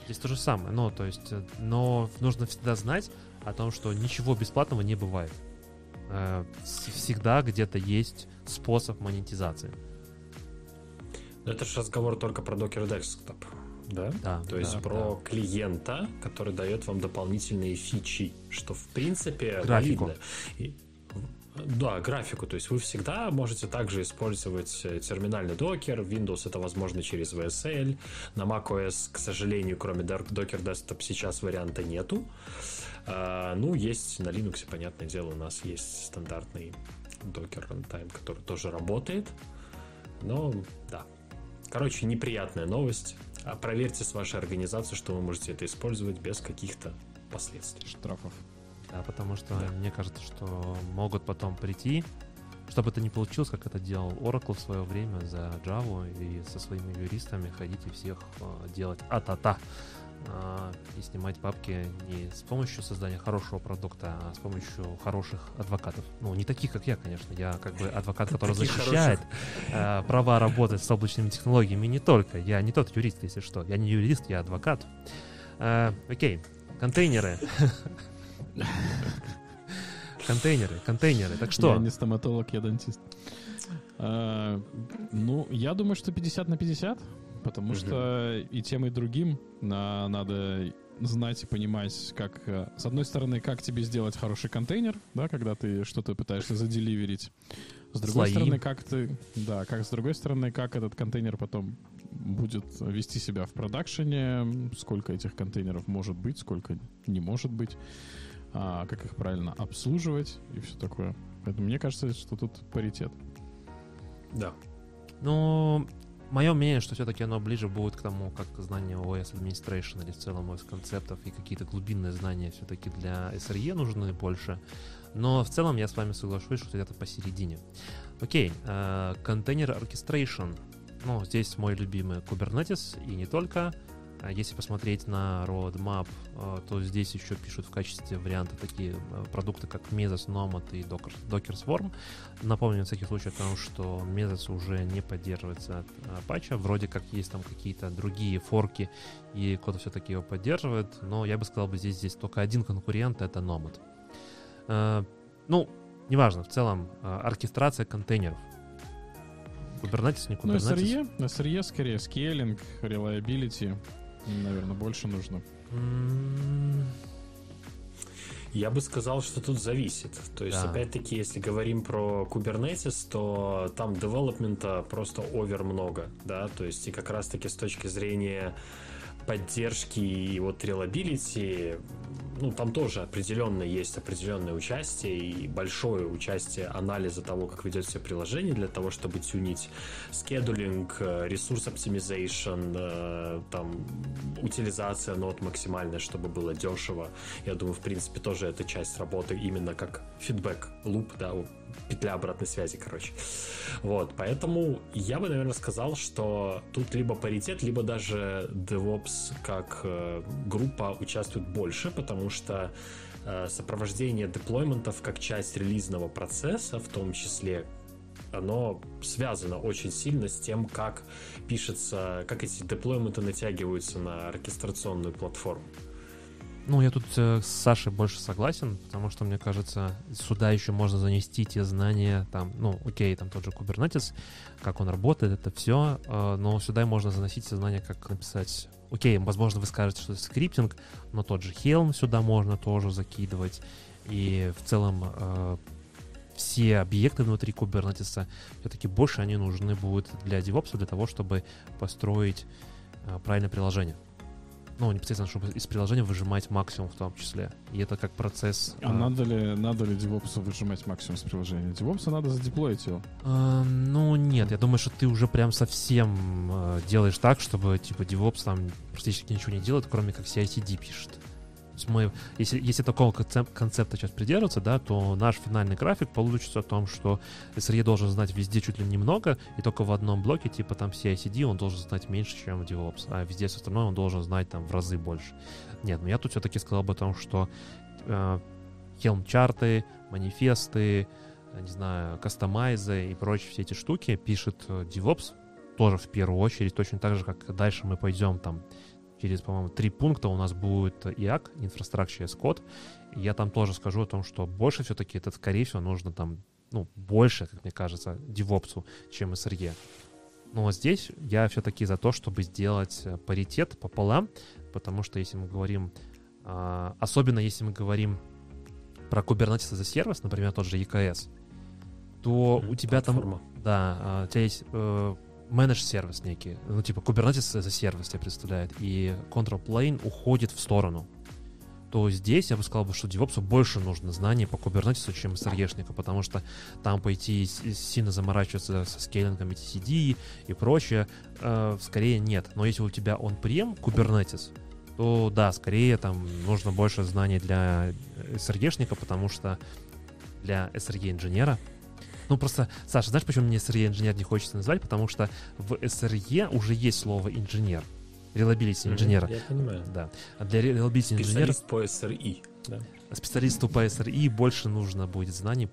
Здесь то же самое, но, то есть, э, но нужно всегда знать о том, что ничего бесплатного не бывает. Э, всегда где-то есть способ монетизации. Это же разговор только про Docker Desktop, да? Да. То есть да, про да. клиента, который дает вам дополнительные фичи, что в принципе Графику. валидно. Да, графику. То есть вы всегда можете также использовать э, терминальный докер. Windows это возможно через VSL. На macOS, к сожалению, кроме Docker Desktop сейчас варианта нету. А, ну, есть на Linux, понятное дело, у нас есть стандартный Docker Runtime, который тоже работает. Но, да. Короче, неприятная новость. А проверьте с вашей организацией, что вы можете это использовать без каких-то последствий. Штрафов. Да, потому что да. мне кажется, что могут потом прийти, чтобы это не получилось, как это делал Oracle в свое время за Java и со своими юристами ходить и всех э, делать а-та-та э, и снимать папки не с помощью создания хорошего продукта, а с помощью хороших адвокатов. Ну, не таких, как я, конечно. Я как бы адвокат, (laughs) который защищает э, права работать с облачными технологиями не только. Я не тот юрист, если что. Я не юрист, я адвокат. Э, окей, контейнеры. (laughs) (laughs) Контейнеры, контейнеры. Так что? Я не стоматолог, я дантист. А, ну, я думаю, что 50 на 50, потому что и тем, и другим на, надо знать и понимать, как, э, с одной стороны, как тебе сделать хороший контейнер, да, когда ты что-то пытаешься заделиверить. С другой Слои. стороны, как ты, да, как с другой стороны, как этот контейнер потом будет вести себя в продакшене, сколько этих контейнеров может быть, сколько не может быть а, как их правильно обслуживать и все такое. Поэтому мне кажется, что тут паритет. Да. Ну, мое мнение, что все-таки оно ближе будет к тому, как знание OS Administration или в целом OS концептов и какие-то глубинные знания все-таки для SRE нужны больше. Но в целом я с вами соглашусь, что где-то посередине. Окей, контейнер uh, orchestration. Ну, здесь мой любимый Kubernetes и не только. А если посмотреть на roadmap, э, то здесь еще пишут в качестве варианта такие э, продукты, как Mesos, Nomad и Docker, Docker Swarm. Напомню, на всякий случай о том, что Mesos уже не поддерживается от Apache. Вроде как есть там какие-то другие форки, и кто-то все-таки его поддерживает. Но я бы сказал, бы здесь, здесь только один конкурент — это Nomad. Э, ну, неважно, в целом, оркестрация контейнеров. Kubernetes, не Kubernetes. Ну, SRE, SRE скорее, скейлинг, reliability, наверное, больше нужно. Я бы сказал, что тут зависит. То есть, да. опять-таки, если говорим про Kubernetes, то там девелопмента просто over много, да, то есть и как раз-таки с точки зрения поддержки и вот reliability, ну, там тоже определенно есть определенное участие и большое участие анализа того, как ведет себя приложение для того, чтобы тюнить scheduling, э, resource optimization, э, там, утилизация нот максимальная, чтобы было дешево. Я думаю, в принципе, тоже это часть работы именно как фидбэк луп, да, петля обратной связи, короче. Вот, поэтому я бы, наверное, сказал, что тут либо паритет, либо даже DevOps как э, группа участвует больше, потому что э, сопровождение деплойментов как часть релизного процесса, в том числе оно связано очень сильно с тем, как пишется, как эти деплойменты натягиваются на оркестрационную платформу. Ну, я тут э, с Сашей больше согласен, потому что, мне кажется, сюда еще можно занести те знания, там, ну, окей, там тот же Kubernetes, как он работает, это все, э, но сюда можно заносить те знания, как написать, окей, возможно, вы скажете, что это скриптинг, но тот же Helm сюда можно тоже закидывать, и в целом э, все объекты внутри Kubernetes, все-таки больше они нужны будут для DevOps, для того, чтобы построить э, правильное приложение ну, непосредственно, чтобы из приложения выжимать максимум в том числе. И это как процесс... А, а... надо ли, надо ли DevOps выжимать максимум из приложения? DevOps надо задеплоить его. А, ну, нет, я думаю, что ты уже прям совсем а, делаешь так, чтобы, типа, DevOps там практически ничего не делает, кроме как CI-CD пишет есть мы, если, если такого концепта сейчас придерживаться, да, то наш финальный график получится о том, что SRE должен знать везде чуть ли немного, и только в одном блоке, типа там CI-CD, он должен знать меньше, чем DevOps, а везде все остальное он должен знать там в разы больше. Нет, но я тут все-таки сказал бы о том, что э, Helm-чарты, манифесты, не знаю, кастомайзы и прочие все эти штуки пишет э, DevOps тоже в первую очередь, точно так же, как дальше мы пойдем там через, по-моему, три пункта у нас будет IAC, Infrastructure as Code. И я там тоже скажу о том, что больше все-таки это, скорее всего, нужно там, ну, больше, как мне кажется, DevOps, чем SRE. Но здесь я все-таки за то, чтобы сделать э, паритет пополам, потому что если мы говорим, а, особенно если мы говорим про Kubernetes a сервис, например, тот же EKS, то у тебя там, Платформа. да, а, у тебя есть э, менедж сервис некий, ну типа Kubernetes за сервис тебя представляет, и Control Plane уходит в сторону. То здесь я бы сказал, что DevOps больше нужно знаний по Kubernetes, чем SRE-шнику, потому что там пойти сильно заморачиваться со скейлингом TCD и прочее, э, скорее нет. Но если у тебя он-прем Kubernetes, то да, скорее там нужно больше знаний для SRE-шника, потому что для SRE-инженера ну, просто, Саша, знаешь, почему мне SRE-инженер не хочется назвать? Потому что в SRE уже есть слово инженер. Мгм, инженера. Я понимаю. Да. А для reliability инженера Специалист по SRI. Да. специалисту по SRE больше нужно будет знаний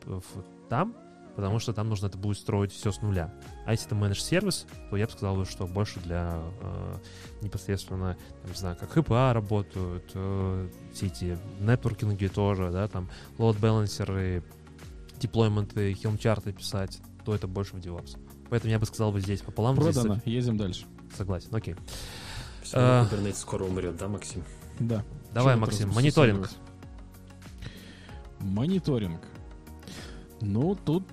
там, потому что там нужно это будет строить все с нуля. А если это менедж сервис, то я бы сказал, что больше для э, непосредственно, там, не знаю, как HPA работают, э, все эти нетворкинги тоже, да, там load балансеры, деплойменты, хилм-чарты писать, то это больше в DevOps. Поэтому я бы сказал бы здесь пополам. здесь Продано. Едем дальше. Согласен, окей. Все А. Kubernetes скоро умрет, да, Максим? Да. Давай, вы Максим, мониторинг. Мониторинг. Ну, тут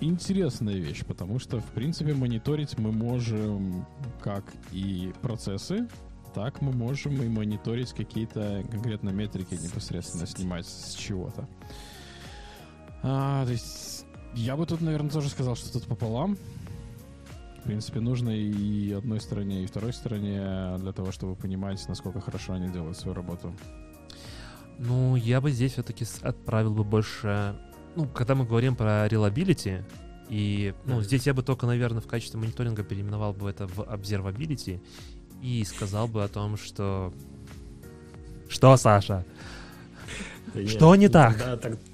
интересная вещь, потому что, в принципе, мониторить мы можем как и процессы, так мы можем и мониторить какие-то конкретно метрики непосредственно снимать с чего-то. А, то есть я бы тут, наверное, тоже сказал, что тут пополам. В принципе, нужно и одной стороне, и второй стороне для того, чтобы понимать, насколько хорошо они делают свою работу. Ну, я бы здесь все-таки отправил бы больше... Ну, когда мы говорим про reliability, и, ну, Мгм. здесь я бы только, наверное, в качестве мониторинга переименовал бы это в observability и сказал бы о том, что... Что, Саша? Да Что не так?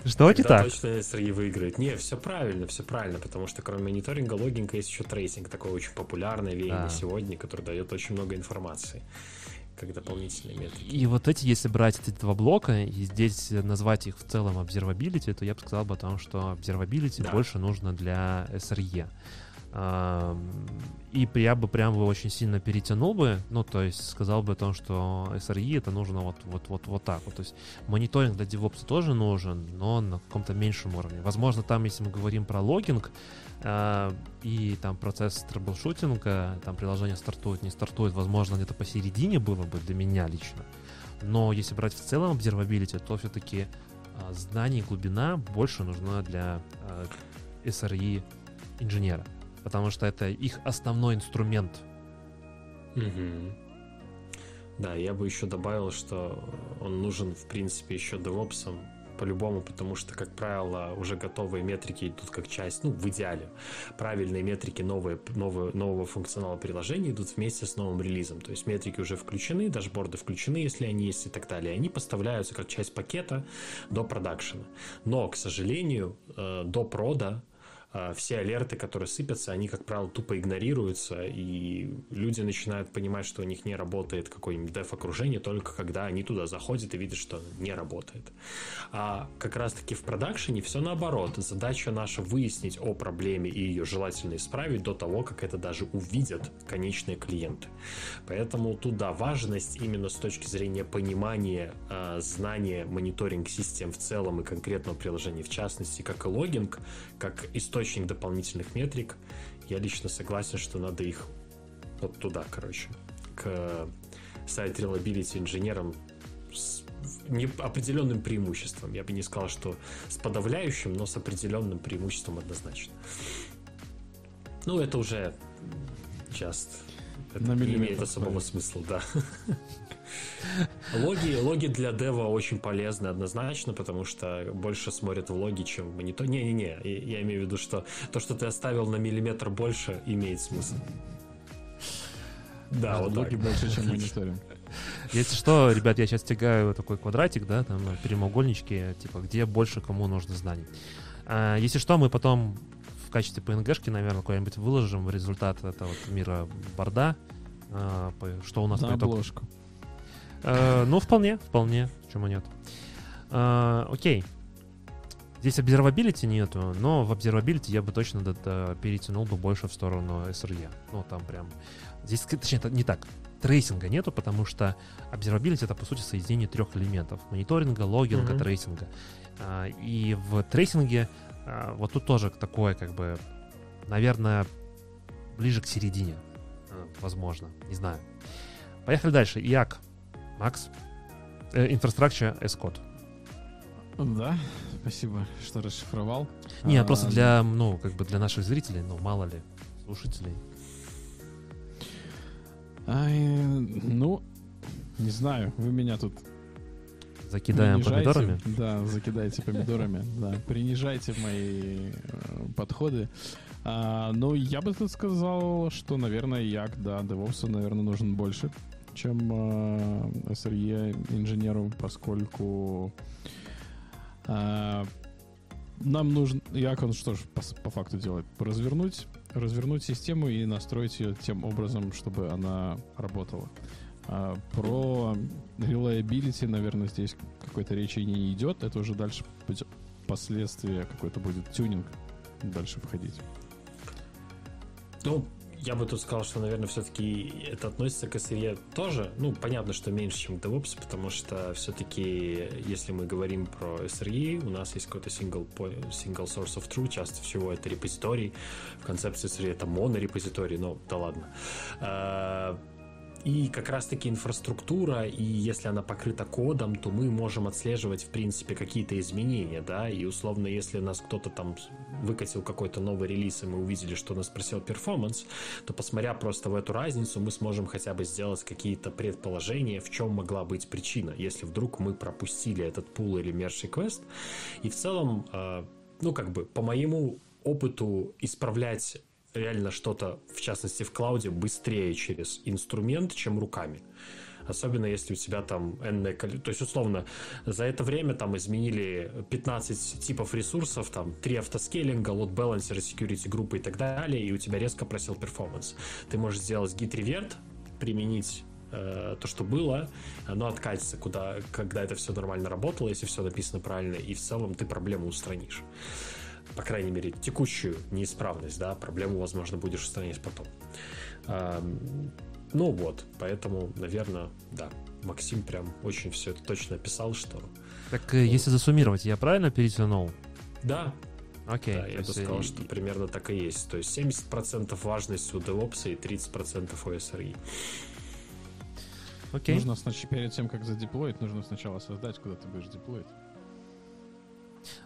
Что не так? точно SRE выиграет. Не, все правильно, все правильно, потому что кроме мониторинга, логинга есть еще tracing, такое очень популярное веяние Да. сегодня, которое дает очень много информации, как дополнительные метрики. И вот эти, если брать эти два блока и здесь назвать их в целом observability, то я бы сказал бы о том, что observability Да. больше нужно для SRE. И я бы прям бы очень сильно перетянул бы, ну, то есть сказал бы о том, что SRE это нужно вот, вот, вот, вот так вот. То есть мониторинг для DevOps тоже нужен, но на каком-то меньшем уровне. Возможно, там, если мы говорим про logging, а, и там процесс трэблшутинга, там приложение стартует, не стартует, возможно, где-то посередине было бы для меня лично. Но если брать в целом observability, то все-таки знание и глубина больше нужна для а, SRE инженера, потому что это их основной инструмент. Мгм. Да, я бы еще добавил, что он нужен, в принципе, еще DevOps по-любому, потому что, как правило, уже готовые метрики идут как часть, ну, в идеале. Правильные метрики новые, новые, нового функционала приложения идут вместе с новым релизом. То есть метрики уже включены, дашборды включены, если они есть и так далее. Они поставляются как часть пакета до продакшена. Но, к сожалению, э, до прода все алерты, которые сыпятся, они, как правило, тупо игнорируются, и люди начинают понимать, что у них не работает какое-нибудь деф-окружение только когда они туда заходят и видят, что не работает. А как раз-таки в продакшене все наоборот. Задача наша выяснить о проблеме и ее желательно исправить до того, как это даже увидят конечные клиенты. Поэтому туда важность именно с точки зрения понимания, э, знания мониторинг-систем в целом и конкретного приложения в частности, как и логинг, как источник дополнительных метрик, я лично согласен, что надо их вот туда, короче, к сайт reliability инженерам с не определенным преимуществом. Я бы не сказал, что с подавляющим, но с определенным преимуществом однозначно. Ну, это уже just это На не имеет особого смысла, да. (laughs) Логи, логи для дева очень полезны однозначно, потому что больше смотрят в логи, чем в монитор. Не-не-не, я я имею в виду, что то, что ты оставил на миллиметр больше, имеет смысл. Да, вот Логи так. больше, чем мониторинг. Если что, ребят, я сейчас тягаю такой квадратик, да, там прямоугольнички, типа, где больше кому нужно знаний. А, если что, мы потом в качестве PNG-шки, наверное, какой-нибудь выложим результат этого мира борда, а, что у нас На по итогу. обложку. Э, ну, вполне, вполне, почему нет. А, окей. Здесь observability нету, но в observability я бы точно перетянул бы больше в сторону SRE. Ну, там прям... Здесь, точнее, это не так. Трейсинга нету, потому что observability это, по сути, соединение трех элементов. Мониторинга, логинга, Мгм. трейсинга. А, и в трейсинге вот тут тоже такое, как бы, наверное, ближе к середине. Возможно, не знаю. Поехали дальше. Як, Макс, Infrastructure as Code. Да, спасибо, что расшифровал. Не, А, просто для, ну, как бы для наших зрителей, ну, мало ли, слушателей. Ай, ну, не знаю, вы меня тут Закидаем принижаете. помидорами. Да, закидайте помидорами, (laughs) да, принижайте мои э, подходы. А, ну, я бы тут сказал, что, наверное, як, да, DevOps, наверное, нужен больше, чем SRE инженеру, поскольку а, нам нужен, як он что ж по, по факту делает? Развернуть, развернуть систему и настроить ее тем образом, чтобы она работала. А, про reliability, наверное, здесь какой-то речи не идет. Это уже дальше пойдет- последствия какой-то будет тюнинг дальше входить. Ну, я бы тут сказал, что, наверное, все-таки это относится к SRE тоже. Ну, понятно, что меньше, чем к DevOps, потому что все-таки, если мы говорим про SRE, у нас есть какой-то single, single source of truth, часто всего это репозиторий. В концепции SRE это монорепозиторий, но да ладно. И как раз-таки инфраструктура, и если она покрыта кодом, то мы можем отслеживать, в принципе, какие-то изменения, да, и условно, если нас кто-то там выкатил какой-то новый релиз, и мы увидели, что нас спросил перформанс, то посмотря просто в эту разницу, мы сможем хотя бы сделать какие-то предположения, в чем могла быть причина, если вдруг мы пропустили этот пул или merge request. И в целом, э, ну, как бы, по моему опыту исправлять реально что-то, в частности в клауде, быстрее через инструмент, чем руками. Особенно если у тебя там энное количество. То есть, условно, за это время там изменили 15 типов ресурсов, там 3 автоскейлинга, load balancer, security группы и так далее, и у тебя резко просил перформанс. Ты можешь сделать git revert, применить э, то, что было, оно откатится, куда, когда это все нормально работало, если все написано правильно, и в целом ты проблему устранишь по крайней мере, текущую неисправность, да, проблему, возможно, будешь устранять потом. Ну вот, поэтому, наверное, да, Максим прям очень все это точно описал, что Так э, если засуммировать, я правильно перетянул? да, Окей. да, я бы есть, сказал, э, что примерно так и есть. То есть 70% важность у DevOps и 30% у SRE. Окей. Нужно сначала, перед тем, как задеплоить, нужно сначала создать, куда ты будешь деплоить.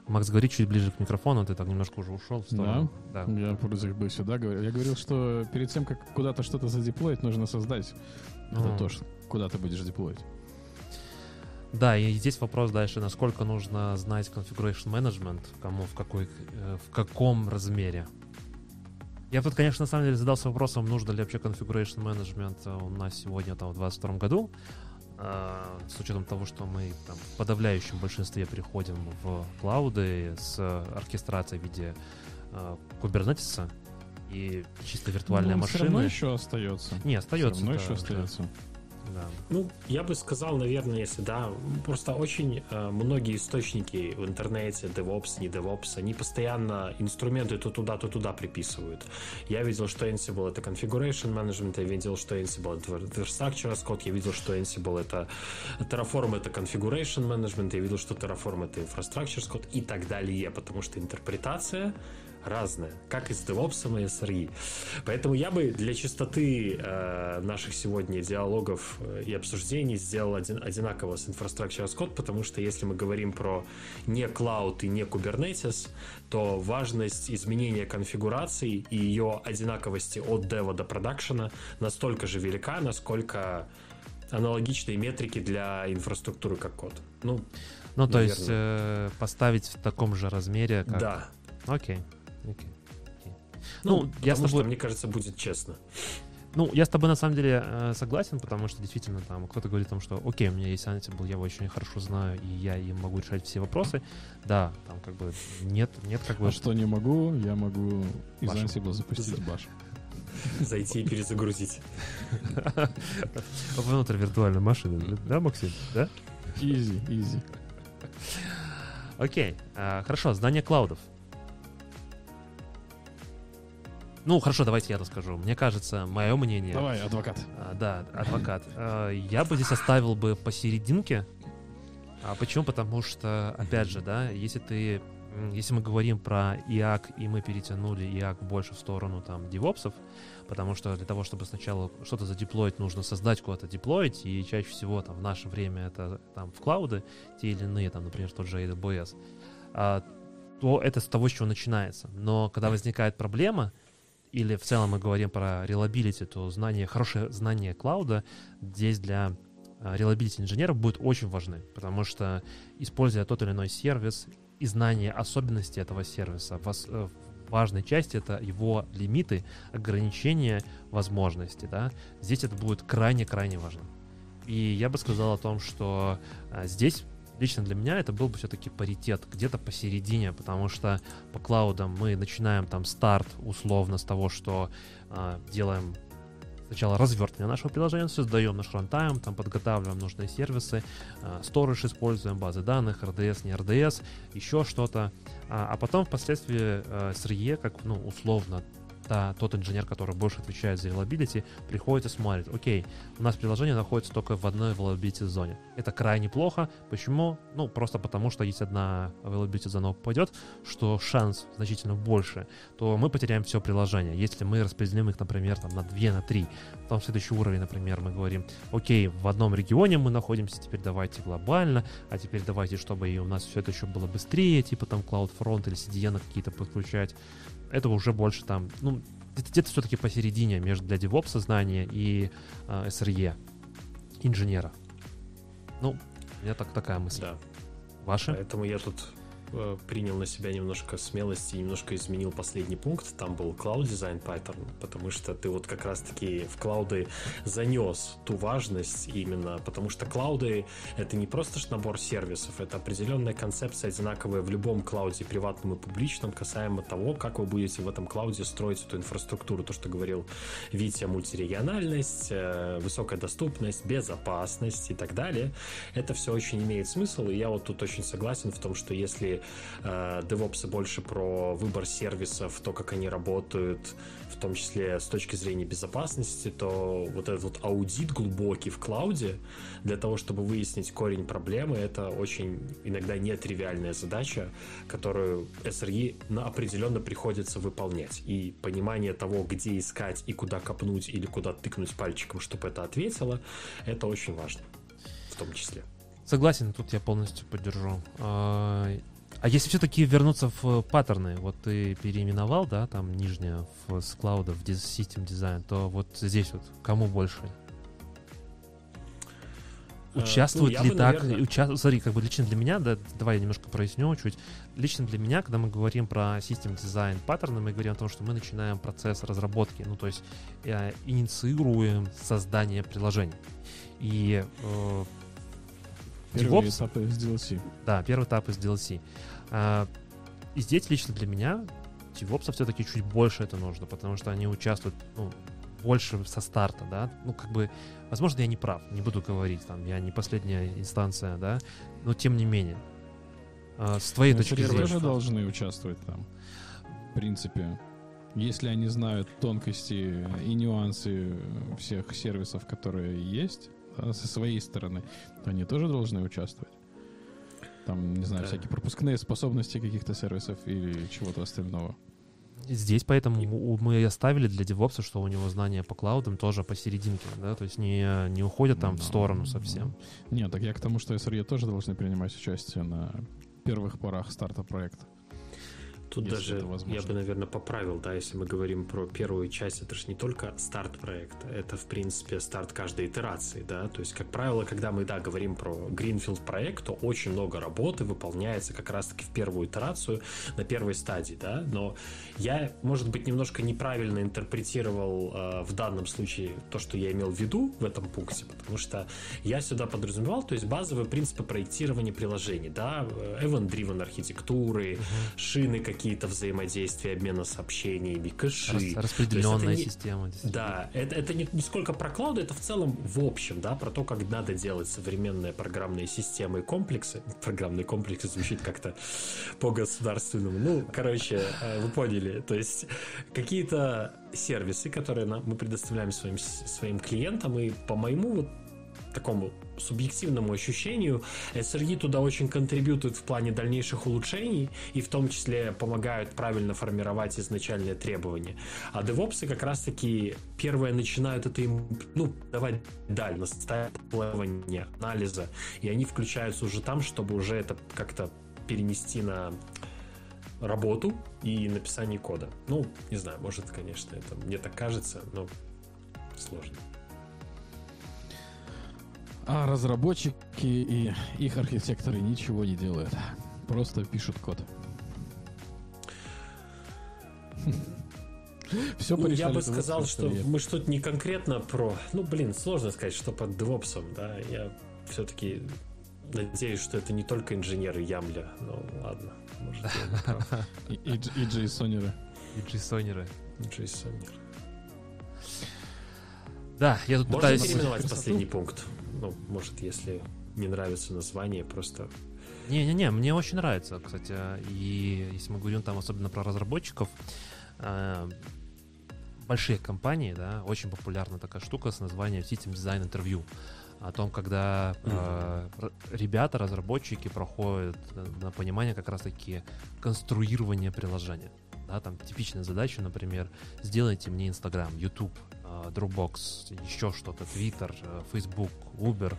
Макс, говори чуть ближе к микрофону, ты так немножко уже ушел в сторону. Да. Я вроде бы сюда говорил. Я говорил, что перед тем, как куда-то что-то задеплоить, нужно создать это то, что- куда ты будешь деплоить. Да, и здесь вопрос дальше, насколько нужно знать configuration management, кому, в, какой, э, в каком размере. Я тут, конечно, на самом деле задался вопросом, нужно ли вообще configuration management у нас сегодня, там, в 2022 году, с учетом того, что мы там, в подавляющем большинстве переходим в клауды с оркестрацией в виде э, кубернетиса и чисто виртуальные Ну, Все равно еще остается. Не, остается. Все равно да, еще остается. да. Ну, я бы сказал, наверное, если да, просто очень э, многие источники в интернете, DevOps, не DevOps, они постоянно инструменты то туда, то туда приписывают. Я видел, что Ansible это configuration management, я видел, что Ansible это infrastructure as code, я видел, что Ansible это Terraform это configuration management, я видел, что Terraform это infrastructure as code и так далее, потому что интерпретация разная, как и с DevOps и SRE. Поэтому я бы для чистоты э, наших сегодня диалогов э, и обсуждений сделал один, одинаково с Infrastructure as Code, потому что если мы говорим про не Cloud и не Kubernetes, то важность изменения конфигурации и ее одинаковости от дева до продакшена настолько же велика, насколько аналогичные метрики для инфраструктуры как код. Ну, Ну, то есть э, поставить в таком же размере, как... да. Окей. Окей. Ну, Ну, я с потому что, тобой- мне кажется, будет честно. Ну, я с тобой на самом деле э, согласен, потому что действительно там кто-то говорит о том, что окей, у меня есть Ansible, я его очень хорошо знаю, и я им могу решать все вопросы. Да, там как бы нет, нет как бы... А что не могу, я могу из Баш. Ansible запустить баш. Зайти и перезагрузить. (laughs) Внутрь виртуальной машины, да, Максим? Да? Изи, изи. Окей, а, хорошо, знание клаудов. Ну, хорошо, давайте я расскажу. Мне кажется, мое мнение... Давай, адвокат. А, да, адвокат. А, Я бы здесь оставил бы посерединке. А почему? Потому что, опять же, да, если ты если мы говорим про IAC, и мы перетянули IAC больше в сторону там девопсов, потому что для того, чтобы сначала что-то задеплоить, нужно создать куда-то деплоить, и чаще всего там в наше время это там в клауды, те или иные, там, например, тот же AWS, а, то это с того, с чего начинается. Но когда возникает проблема, или в целом мы говорим про reliability, то знание, хорошее знание клауда здесь для а, reliability инженеров будет очень важны, потому что используя тот или иной сервис и знание особенностей этого сервиса, в важной части это его лимиты, ограничения, возможности, да, здесь это будет крайне-крайне важно. И я бы сказал о том, что а, здесь лично для меня это был бы все-таки паритет, где-то посередине, потому что по клаудам мы начинаем там старт условно с того, что э, делаем сначала развертывание нашего приложения, создаем наш рантайм, там подготавливаем нужные сервисы, э, используем, базы данных, RDS, не RDS, еще что-то, а, а потом впоследствии э, SRE, как ну, условно та, тот инженер, который больше отвечает за reliability, приходит и смотрит, окей, у нас приложение находится только в одной availability зоне. Это крайне плохо. Почему? Ну, просто потому, что если одна availability зона попадет, что шанс значительно больше, то мы потеряем все приложение. Если мы распределим их, например, там, на 2, на 3, потом следующий уровень, например, мы говорим, окей, в одном регионе мы находимся, теперь давайте глобально, а теперь давайте, чтобы и у нас все это еще было быстрее, типа там CloudFront или CDN какие-то подключать это уже больше там, ну, где-то все-таки посередине между для DevOps знания и э, SRE, инженера. Ну, у меня так, такая мысль. Да. Ваша? Поэтому я тут принял на себя немножко смелости немножко изменил последний пункт. Там был Cloud Design Pattern, потому что ты вот как раз-таки в клауды занес ту важность именно, потому что клауды — это не просто набор сервисов, это определенная концепция одинаковая в любом клауде, приватном и публичном, касаемо того, как вы будете в этом клауде строить эту инфраструктуру. То, что говорил Витя, мультирегиональность, э, высокая доступность, безопасность и так далее. Это все очень имеет смысл, и я вот тут очень согласен в том, что если э, DevOps больше про выбор сервисов, то, как они работают, в том числе с точки зрения безопасности, то вот этот вот аудит глубокий в клауде для того, чтобы выяснить корень проблемы, это очень иногда нетривиальная задача, которую SRE определенно приходится выполнять. И понимание того, где искать и куда копнуть или куда тыкнуть пальчиком, чтобы это ответило, это очень важно в том числе. Согласен, тут я полностью поддержу. А, если все-таки вернуться в э, паттерны, вот ты переименовал, да, там нижнее в, с клауда в System Design, то вот здесь вот кому больше? Э, Участвует ну, ли бы, так? Наверное... Уча... Смотри, как бы лично для меня, да, давай я немножко проясню чуть. Лично для меня, когда мы говорим про System Design паттерны, мы говорим о том, что мы начинаем процесс разработки, ну то есть э, инициируем создание приложений. И э, Первый DevOps, этап из DLC. Да, первый этап из DLC. А, и здесь лично для меня DevOps все-таки чуть больше это нужно, потому что они участвуют ну, больше со старта, да. Ну, как бы, возможно, я не прав, не буду говорить, там, я не последняя инстанция, да, но тем не менее. А, с твоей но точки зрения. тоже должны участвовать там, в принципе. Если они знают тонкости и нюансы всех сервисов, которые есть, да, со своей стороны, то они тоже должны участвовать. Там, не знаю, да. всякие пропускные способности каких-то сервисов или чего-то остального. Здесь поэтому мы оставили для девопса, что у него знания по клаудам тоже посерединке, да, то есть не, не уходят там no, в сторону совсем. Нет, так я к тому, что SRE тоже должны принимать участие на первых порах старта проекта. Тут даже я бы, наверное, поправил, да, если мы говорим про первую часть, это же не только старт проекта, это, в принципе, старт каждой итерации, да, то есть, как правило, когда мы, да, говорим про Greenfield проект, то очень много работы выполняется как раз-таки в первую итерацию на первой стадии, да, но я, может быть, немножко неправильно интерпретировал э, в данном случае то, что я имел в виду в этом пункте, потому что я сюда подразумевал, то есть базовые принципы проектирования приложений, да, э, event-driven архитектуры, uh-huh. шины какие какие-то взаимодействия, обмена сообщениями, кэши. Рас, распределенная не, система. Да, это, это не, не сколько про клауды, это в целом в общем, да, про то, как надо делать современные программные системы и комплексы. Программные комплексы звучит как-то по-государственному. Ну, короче, э, вы поняли. То есть какие-то сервисы, которые мы предоставляем своим, своим клиентам, и по моему вот такому субъективному ощущению, SRE туда очень контрибьютуют в плане дальнейших улучшений и в том числе помогают правильно формировать изначальные требования. А DevOps как раз-таки первые начинают это им, ну, давать даль, наставить анализа, и они включаются уже там, чтобы уже это как-то перенести на работу и написание кода. Ну, не знаю, может, конечно, это мне так кажется, но сложно. А разработчики и их архитекторы ничего не делают. Просто пишут код. (laughs) Все ну, я бы сказал, что мы что-то не конкретно про... Ну, блин, сложно сказать, что под DevOps, да. Я все-таки надеюсь, что это не только инженеры Ямля. Ну, ладно. Может, (laughs) и, и, и джейсонеры. И джейсонеры. Джейсонеры. Да, я тут Можно пытаюсь... переименовать последний пункт? Ну, может, если не нравится название, просто... Не-не-не, мне очень нравится, кстати. И если мы говорим там особенно про разработчиков, э, большие компании, да, очень популярна такая штука с названием System Design Interview. О том, когда э, ребята, разработчики проходят на понимание как раз-таки конструирования приложения. Да, там типичная задача, например, сделайте мне Instagram, YouTube, Э, Dropbox, еще что-то, Twitter, э, Facebook, Uber.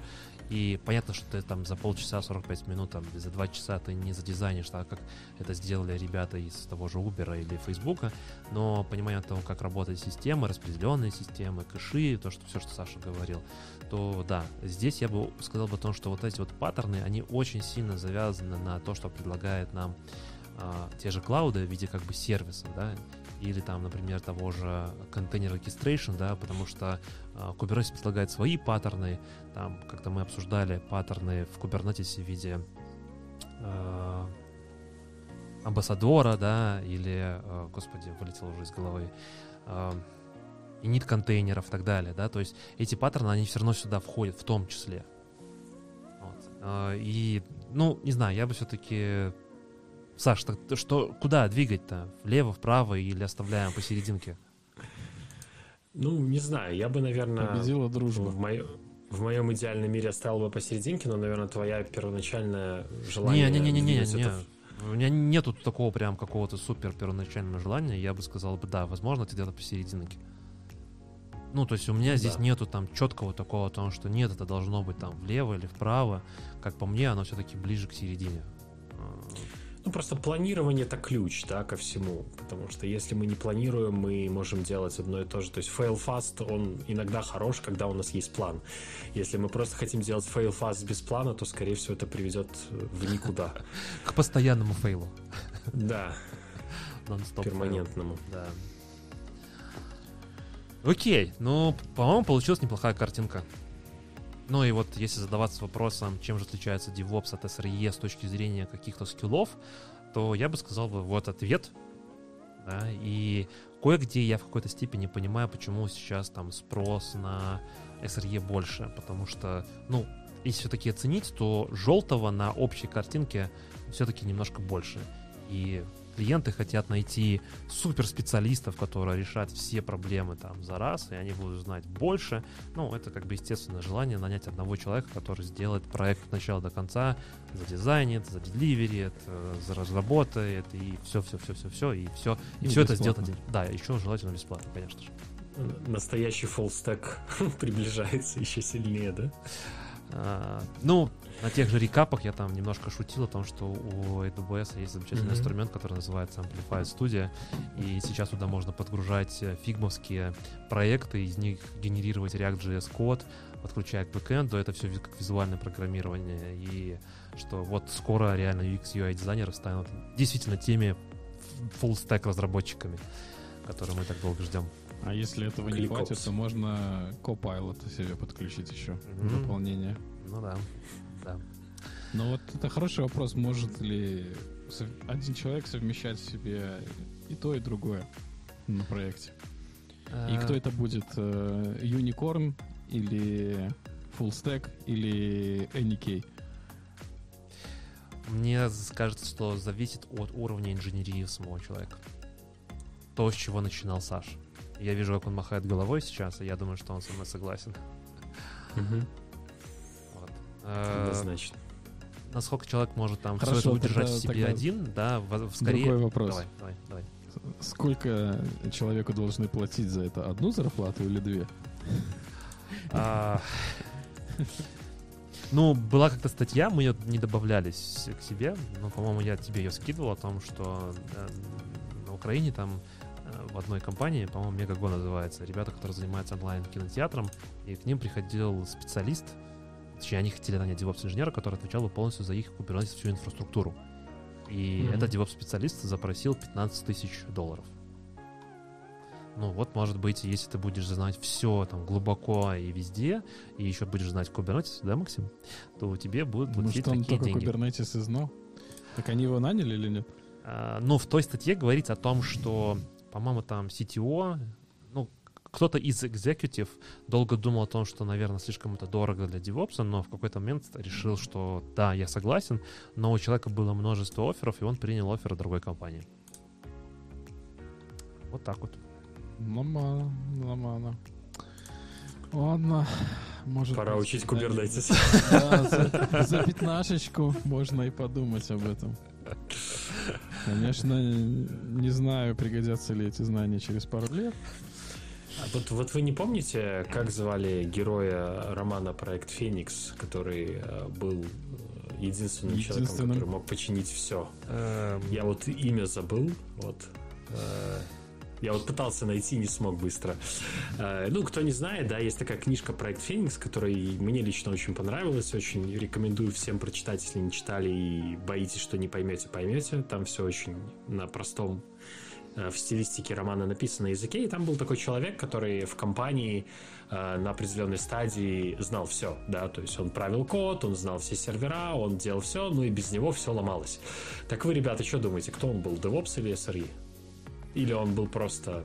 И понятно, что ты там за полчаса, 45 минут, там, за два часа ты не задизайнишь так, как это сделали ребята из того же Uber или Facebook, но понимание того, как работает система, распределенные системы, кэши, то, что все, что Саша говорил, то да, здесь я бы сказал бы о том, что вот эти вот паттерны, они очень сильно завязаны на то, что предлагает нам а, те же клауды в виде как бы сервиса, да, или там, например, того же контейнер registration, да, потому что э, Kubernetes предлагает свои паттерны, там, как-то мы обсуждали паттерны в Kubernetes в виде э, амбассадора, да, или, э, господи, вылетело уже из головы, э, init контейнеров и так далее, да, то есть эти паттерны, они все равно сюда входят в том числе. Вот. Э, и, ну, не знаю, я бы все-таки Саш, так что, куда двигать-то? Влево, вправо или оставляем посерединке? Ну, не знаю, я бы, наверное... Победила дружба. В, мое, в моем идеальном мире оставил бы посерединке, но, наверное, твоя первоначальная желание... Не-не-не-не-не, не. У меня нету такого прям какого-то супер первоначального желания. Я бы сказал бы, да, возможно, где-то посерединке. Ну, то есть у меня да. здесь нету там четкого такого, того, что нет, это должно быть там влево или вправо. Как по мне, оно все-таки ближе к середине. Ну, просто планирование это ключ, да, ко всему. Потому что если мы не планируем, мы можем делать одно и то же. То есть fail fast, он иногда хорош, когда у нас есть план. Если мы просто хотим делать fail fast без плана, то, скорее всего, это приведет в никуда. К постоянному фейлу. Да. Перманентному. Да. Окей, ну, по-моему, получилась неплохая картинка. Ну и вот если задаваться вопросом, чем же отличается DevOps от SRE с точки зрения каких-то скиллов, то я бы сказал бы вот ответ. Да, и кое-где я в какой-то степени понимаю, почему сейчас там спрос на SRE больше, потому что, ну, если все-таки оценить, то желтого на общей картинке все-таки немножко больше. И клиенты хотят найти суперспециалистов, которые решат все проблемы там за раз, и они будут знать больше. Ну, это как бы естественное желание нанять одного человека, который сделает проект от начала до конца, задизайнит, заделиверит, э, заразработает, и все-все-все-все-все, и все, и, и все это сделать один. Да, еще желательно бесплатно, конечно же. Настоящий stack (laughs) приближается еще сильнее, да? А, ну, на тех же рекапах я там немножко шутил о том, что у AWS есть замечательный mm-hmm. инструмент, который называется Amplified Studio, и сейчас туда можно подгружать э, фигмовские проекты, из них генерировать React.js код, подключая к бэкэнду, это все как визуальное программирование, и что вот скоро реально UX UI дизайнеры станут действительно теми full stack разработчиками, которые мы так долго ждем. А если этого не хватит, то можно Copilot себе подключить еще mm-hmm. в дополнение. Ну да, да. Но вот это хороший вопрос, может ли один человек совмещать в себе и то, и другое на проекте? И кто а. это будет? Э, Unicorn или Full Stack или NK? Мне кажется, что зависит от уровня инженерии самого человека. То, с чего начинал Саша. Я вижу, как он махает головой сейчас, и я думаю, что он со мной согласен. значит. насколько человек может там Хорошо, все это удержать тогда- в себе тогда один, да, в- в- скорее... Другой вопрос. Давай, давай, давай. Сколько человеку должны платить за это? Одну зарплату или две? А, Ну, была как-то статья, мы ее не добавляли с- к себе, но, по-моему, я тебе ее скидывал о том, что э, на Украине там э, в одной компании, по-моему, Мегаго называется, ребята, которые занимаются онлайн-кинотеатром, и к ним приходил специалист, точнее, они хотели нанять DevOps-инженера, который отвечал бы полностью за их Kubernetes всю инфраструктуру. И Мгм. этот DevOps-специалист запросил 15 тысяч долларов. Ну вот, может быть, если ты будешь знать все там глубоко и везде, и еще будешь знать Kubernetes, да, Максим, то тебе будут платить Может, он такие только деньги. Kubernetes и знал? Так они его наняли или нет? А, ну, в той статье говорится о том, что, по-моему, там CTO, ну, кто-то из executive долго думал о том, что, наверное, слишком это дорого для DevOps, но в какой-то момент решил, что да, я согласен, но у человека было множество офферов, и он принял оффер от другой компании. Вот так вот. Нормально, нормально. Ладно, может Пора быть, учить. Kubernetes. (laughs) Да, за, за пятнашечку можно и подумать об этом. Конечно, не знаю, пригодятся ли эти знания через пару лет. А Вот, вот вы не помните, как звали героя романа «Проект Феникс», который э, был э, единственным, человеком, Единственным. который мог починить все? Эм, Я вот имя забыл, вот. Я вот пытался найти, не смог быстро. Э, Ну, кто не знает, да, есть такая книжка «Проект Феникс», которая мне лично очень понравилась, очень рекомендую всем прочитать, если не читали и боитесь, что не поймете, поймете. Там все очень на простом э, в стилистике романа написано на языке, и там был такой человек, который в компании э, на определенной стадии знал все, да, то есть он правил код, он знал все сервера, он делал все, ну и без него все ломалось. Так вы, ребята, что думаете, кто он был, DevOps или SRE? Или он был просто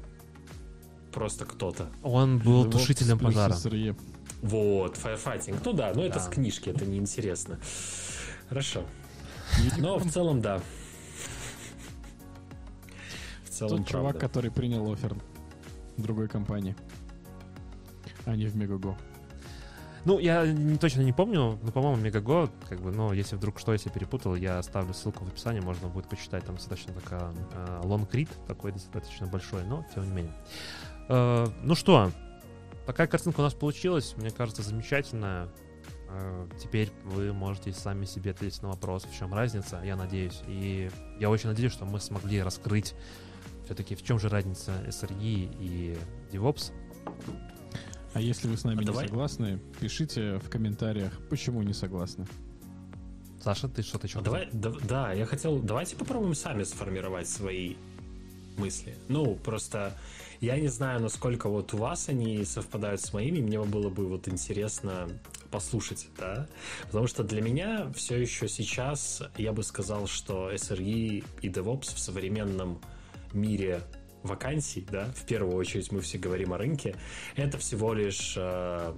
просто кто-то? Он был DevOps тушителем пожара. SRE. Вот, firefighting. Ну да, но это Да. с книжки, это неинтересно. Хорошо. Но в целом, да. В целом, Тот чувак, который принял офер другой компании, а не в Мегаго. Ну, я не, точно не помню, но, по-моему, Мегаго, как бы, ну, если вдруг что, если перепутал, я оставлю ссылку в описании, можно будет почитать, там достаточно такая э, long read, такой достаточно большой, но тем не менее. Э, ну что, такая картинка у нас получилась, мне кажется, замечательная. Э, теперь вы можете сами себе ответить на вопрос, в чем разница, я надеюсь. И я очень надеюсь, что мы смогли раскрыть все-таки, в чем же разница SRE и DevOps. А если вы с нами А не давай- согласны, пишите в комментариях, почему не согласны. Саша, ты что-то еще А давай, да, да, я хотел, давайте попробуем сами сформировать свои мысли. Ну, просто я не знаю, насколько вот у вас они совпадают с моими, мне было бы вот интересно послушать, да, потому что для меня все еще сейчас я бы сказал, что SRE и DevOps в современном мире вакансий, да, в первую очередь мы все говорим о рынке, это всего лишь э,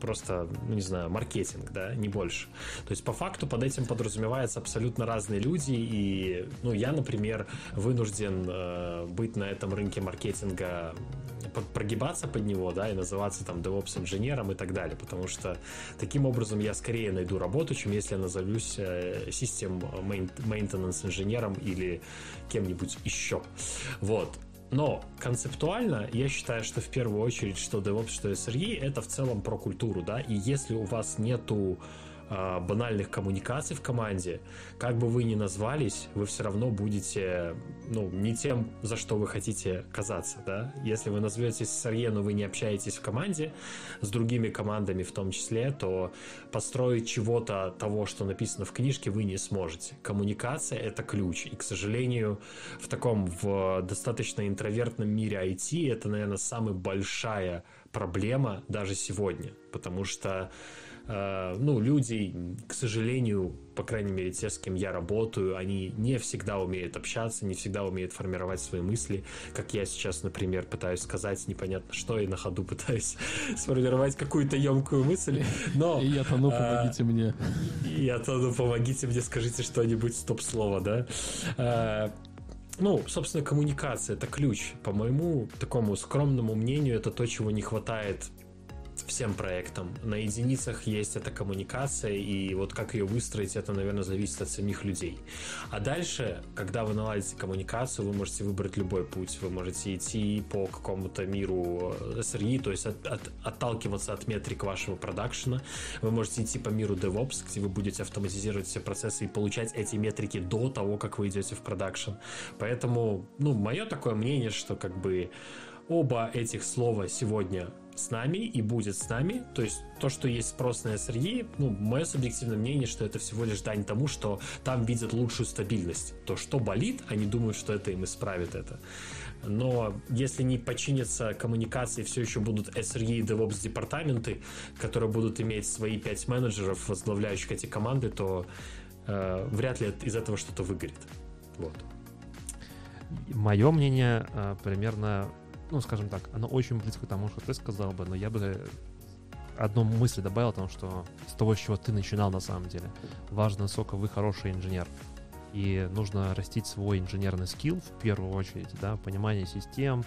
просто, ну, не знаю, маркетинг, да, не больше. То есть по факту под этим подразумеваются абсолютно разные люди, и, ну, я, например, вынужден э, быть на этом рынке маркетинга, прогибаться под него, да, и называться там DevOps-инженером и так далее, потому что таким образом я скорее найду работу, чем если я назовусь э, систем maintenance инженером или кем-нибудь еще. Вот. Но концептуально я считаю, что в первую очередь, что DevOps, что SRE, это в целом про культуру, да, и если у вас нету а, банальных коммуникаций в команде, как бы вы ни назвались, вы все равно будете, ну, не тем, за что вы хотите казаться, да. Если вы назоветесь SRE, но вы не общаетесь в команде с другими командами в том числе, то построить чего-то того, что написано в книжке, вы не сможете. Коммуникация — это ключ, и, к сожалению, в таком в достаточно интровертном мире IT это, наверное, самая большая проблема даже сегодня, потому что э, ну, люди, к сожалению, по крайней мере, те, с кем я работаю, они не всегда умеют общаться, не всегда умеют формировать свои мысли, как я сейчас, например, пытаюсь сказать непонятно что и на ходу (laughs) пытаюсь сформировать какую-то емкую мысль, но... И я тону, а, помогите мне. я то, ну, помогите мне, скажите что-нибудь, стоп-слово, да? А, ну, собственно, коммуникация — это ключ. По моему такому скромному мнению, это то, чего не хватает всем проектам. На единицах есть эта коммуникация, и вот как ее выстроить, это, наверное, зависит от самих людей. А дальше, когда вы наладите коммуникацию, вы можете выбрать любой путь. Вы можете идти по какому-то миру SRE, то есть от, от, отталкиваться от метрик вашего продакшена. Вы можете идти по миру DevOps, где вы будете автоматизировать все процессы и получать эти метрики до того, как вы идете в продакшн. Поэтому, ну, мое такое мнение, что как бы оба этих слова сегодня с нами и будет с нами. То есть то, что есть спрос на SRE, ну, мое субъективное мнение, что это всего лишь дань тому, что там видят лучшую стабильность. То, что болит, они думают, что это им исправит это. Но если не починятся коммуникации, все еще будут SRE и DevOps департаменты, которые будут иметь свои пять менеджеров, возглавляющих эти команды, то э, вряд ли из этого что-то выгорит. Вот. Мое мнение э, примерно ну, скажем так, оно очень близко к тому, что ты сказал бы, но я бы одну мысль добавил о том, что с того, с чего ты начинал на самом деле, важно, насколько вы хороший инженер. И нужно растить свой инженерный скилл в первую очередь, да, понимание систем,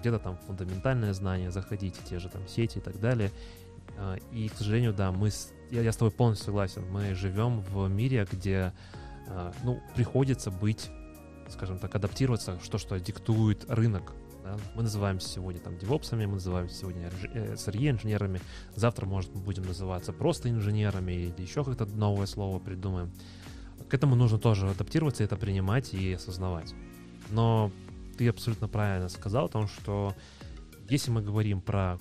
где-то там фундаментальное знание, заходить в те же там сети и так далее. А, и, к сожалению, да, мы, я, я с тобой полностью согласен, мы живем в мире, где, а, ну, приходится быть, скажем так, адаптироваться, что, что диктует рынок, да? Мы называемся сегодня там девопсами, мы называемся сегодня SRE инженерами. Завтра, может, мы будем называться просто инженерами или еще как-то новое слово придумаем. К этому нужно тоже адаптироваться, это принимать и осознавать. Но ты абсолютно правильно сказал о том, что если мы говорим про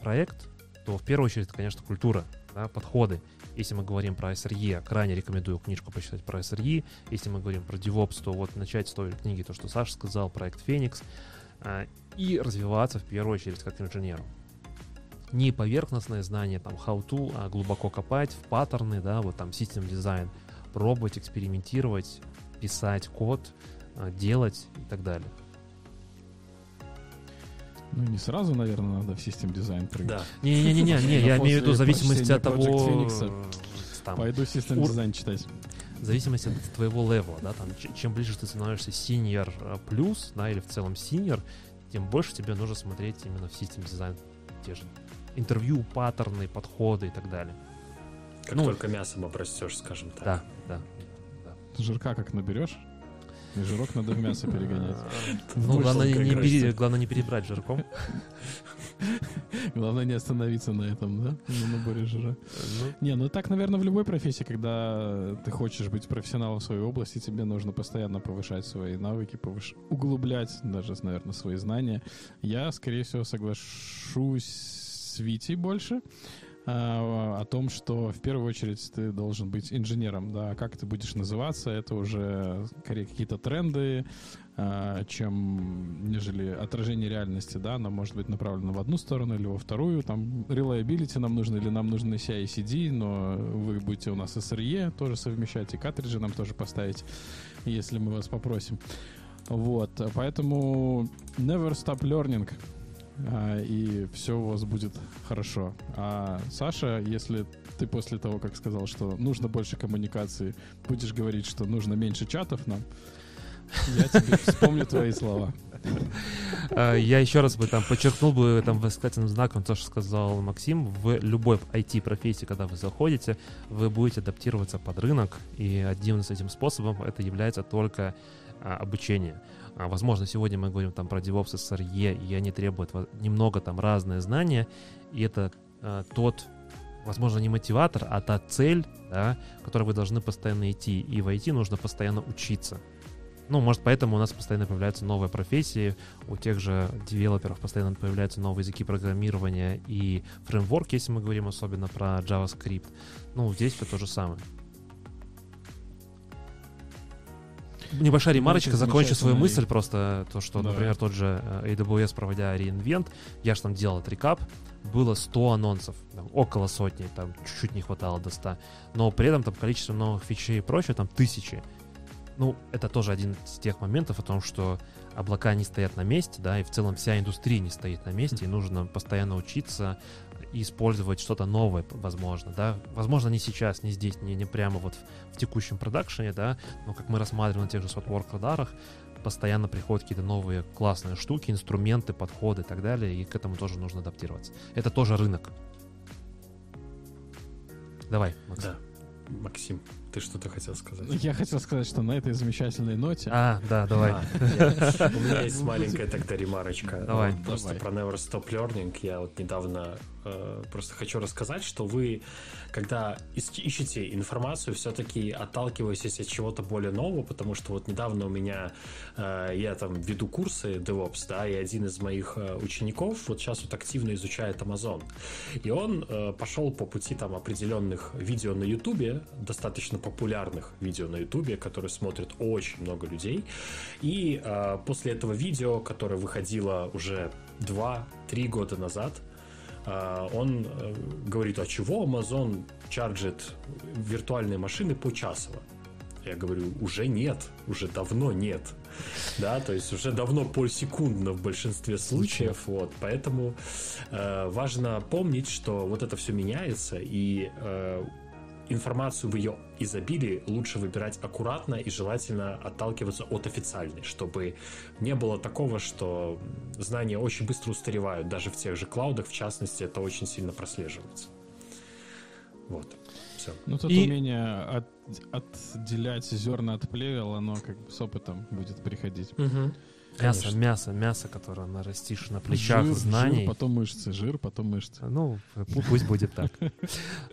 проект, то в первую очередь, конечно, культура, да, подходы. Если мы говорим про SRE, крайне рекомендую книжку почитать про SRE. Если мы говорим про DevOps, то вот начать с той книги, то, что Саша сказал, проект Феникс. А, и развиваться в первую очередь как инженеру. Не поверхностное знание, там, how-to, а глубоко копать в паттерны, да, вот там, систем дизайн, пробовать, экспериментировать, писать код, а, делать и так далее. Ну, не сразу, наверное, надо в system design прыгать. Да. Не-не-не, не, (laughs) я имею в виду в зависимости от того... Пойду system design читать в зависимости от твоего левела, да, там, чем ближе ты становишься senior э, плюс, да, или в целом senior, тем больше тебе нужно смотреть именно в system design те же интервью, паттерны, подходы и так далее. Как ну, только мясом обрастешь, скажем так. Да, да. да. Жирка как наберешь? Жирок надо в мясо перегонять. (laughs) Ну, главное не, пере, главное не перебрать жирком. (laughs) Главное не остановиться на этом, да? На наборе жира. Ну. Не, ну так, наверное, в любой профессии, когда ты хочешь быть профессионалом в своей области, тебе нужно постоянно повышать свои навыки, повыш... углублять даже, наверное, свои знания. Я, скорее всего, соглашусь с Витей больше. А, о том, что в первую очередь ты должен быть инженером, да, как ты будешь называться, это уже скорее какие-то тренды, а, чем нежели отражение реальности, да, оно может быть направлено в одну сторону или во вторую, там reliability нам нужно или нам нужно CI-CD, но вы будете у нас SRE тоже совмещать, и картриджи нам тоже поставить, если мы вас попросим. Вот, поэтому never stop learning и все у вас будет хорошо. А Саша, если ты после того, как сказал, что нужно больше коммуникации, будешь говорить, что нужно меньше чатов нам, я тебе вспомню твои слова. А, я еще раз бы там подчеркнул бы там восклицательным знаком то, что сказал Максим. В любой IT-профессии, когда вы заходите, вы будете адаптироваться под рынок, и одним из этим способом это является только а, обучение. А, возможно, сегодня мы говорим там про DevOps SRE, и они требуют немного там разные знания, и это а, тот, возможно, не мотиватор, а та цель, да, которой вы должны постоянно идти. И в IT нужно постоянно учиться. Ну, может, поэтому у нас постоянно появляются новые профессии, у тех же девелоперов постоянно появляются новые языки программирования и фреймворки, если мы говорим особенно про JavaScript. Ну, здесь все то же самое. Небольшая ремарочка, закончу свою мысль просто, то, что, да. например, тот же э, AWS, проводя реинвент, я же там делал трикап, было 100 анонсов, там, около сотни, там чуть-чуть не хватало до 100, но при этом там количество новых фичей и прочее, там тысячи. Ну, это тоже один из тех моментов о том, что облака не стоят на месте, да, и в целом вся индустрия не стоит на месте, и нужно постоянно учиться, и использовать что-то новое, возможно, да. Возможно, не сейчас, не здесь, не, не прямо вот в, в текущем продакшене, да, но как мы рассматриваем на тех же Swordwork радарах, постоянно приходят какие-то новые классные штуки, инструменты, подходы и так далее, и к этому тоже нужно адаптироваться. Это тоже рынок. Давай, Максим. Да. Максим, ты что-то хотел сказать? Я хотел сказать, что на этой замечательной ноте... А, да, давай. А, у меня есть маленькая тогда ремарочка. Давай. Просто про Never Stop Learning. Я вот недавно э, просто хочу рассказать, что вы, когда ищете информацию, все-таки отталкиваетесь от чего-то более нового, потому что вот недавно у меня, э, я там веду курсы DevOps, да, и один из моих э, учеников вот сейчас вот активно изучает Amazon. И он пошел по пути там определенных видео на Ютубе, достаточно популярных видео на Ютубе, которые смотрят очень много людей. И после этого видео, которое выходило уже 2-3 года назад, он э, говорит, а чего Amazon чарджит виртуальные машины почасово? Я говорю, уже нет, уже давно нет. Да, то есть уже давно полсекундно в большинстве случаев. Вот, поэтому э, важно помнить, что вот это все меняется, и э, информацию в ее изобилии лучше выбирать аккуратно и желательно отталкиваться от официальной, чтобы не было такого, что знания очень быстро устаревают, даже в тех же клаудах, в частности, это очень сильно прослеживается. Вот, все. Ну, тут И- умение от- отделять зерна от плевел, оно как бы с опытом будет приходить. Мясо, Конечно. мясо, мясо, которое нарастишь на плечах Жир, знаний. жир, потом мышцы, жир, потом мышцы. Ну, пу- пусть будет так.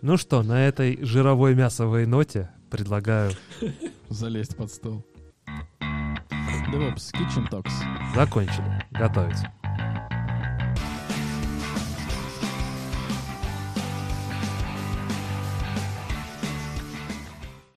Ну что, на этой жировой мясовой ноте предлагаю Залезть под стол. DevOps Kitchen Talks. закончили. Готовить.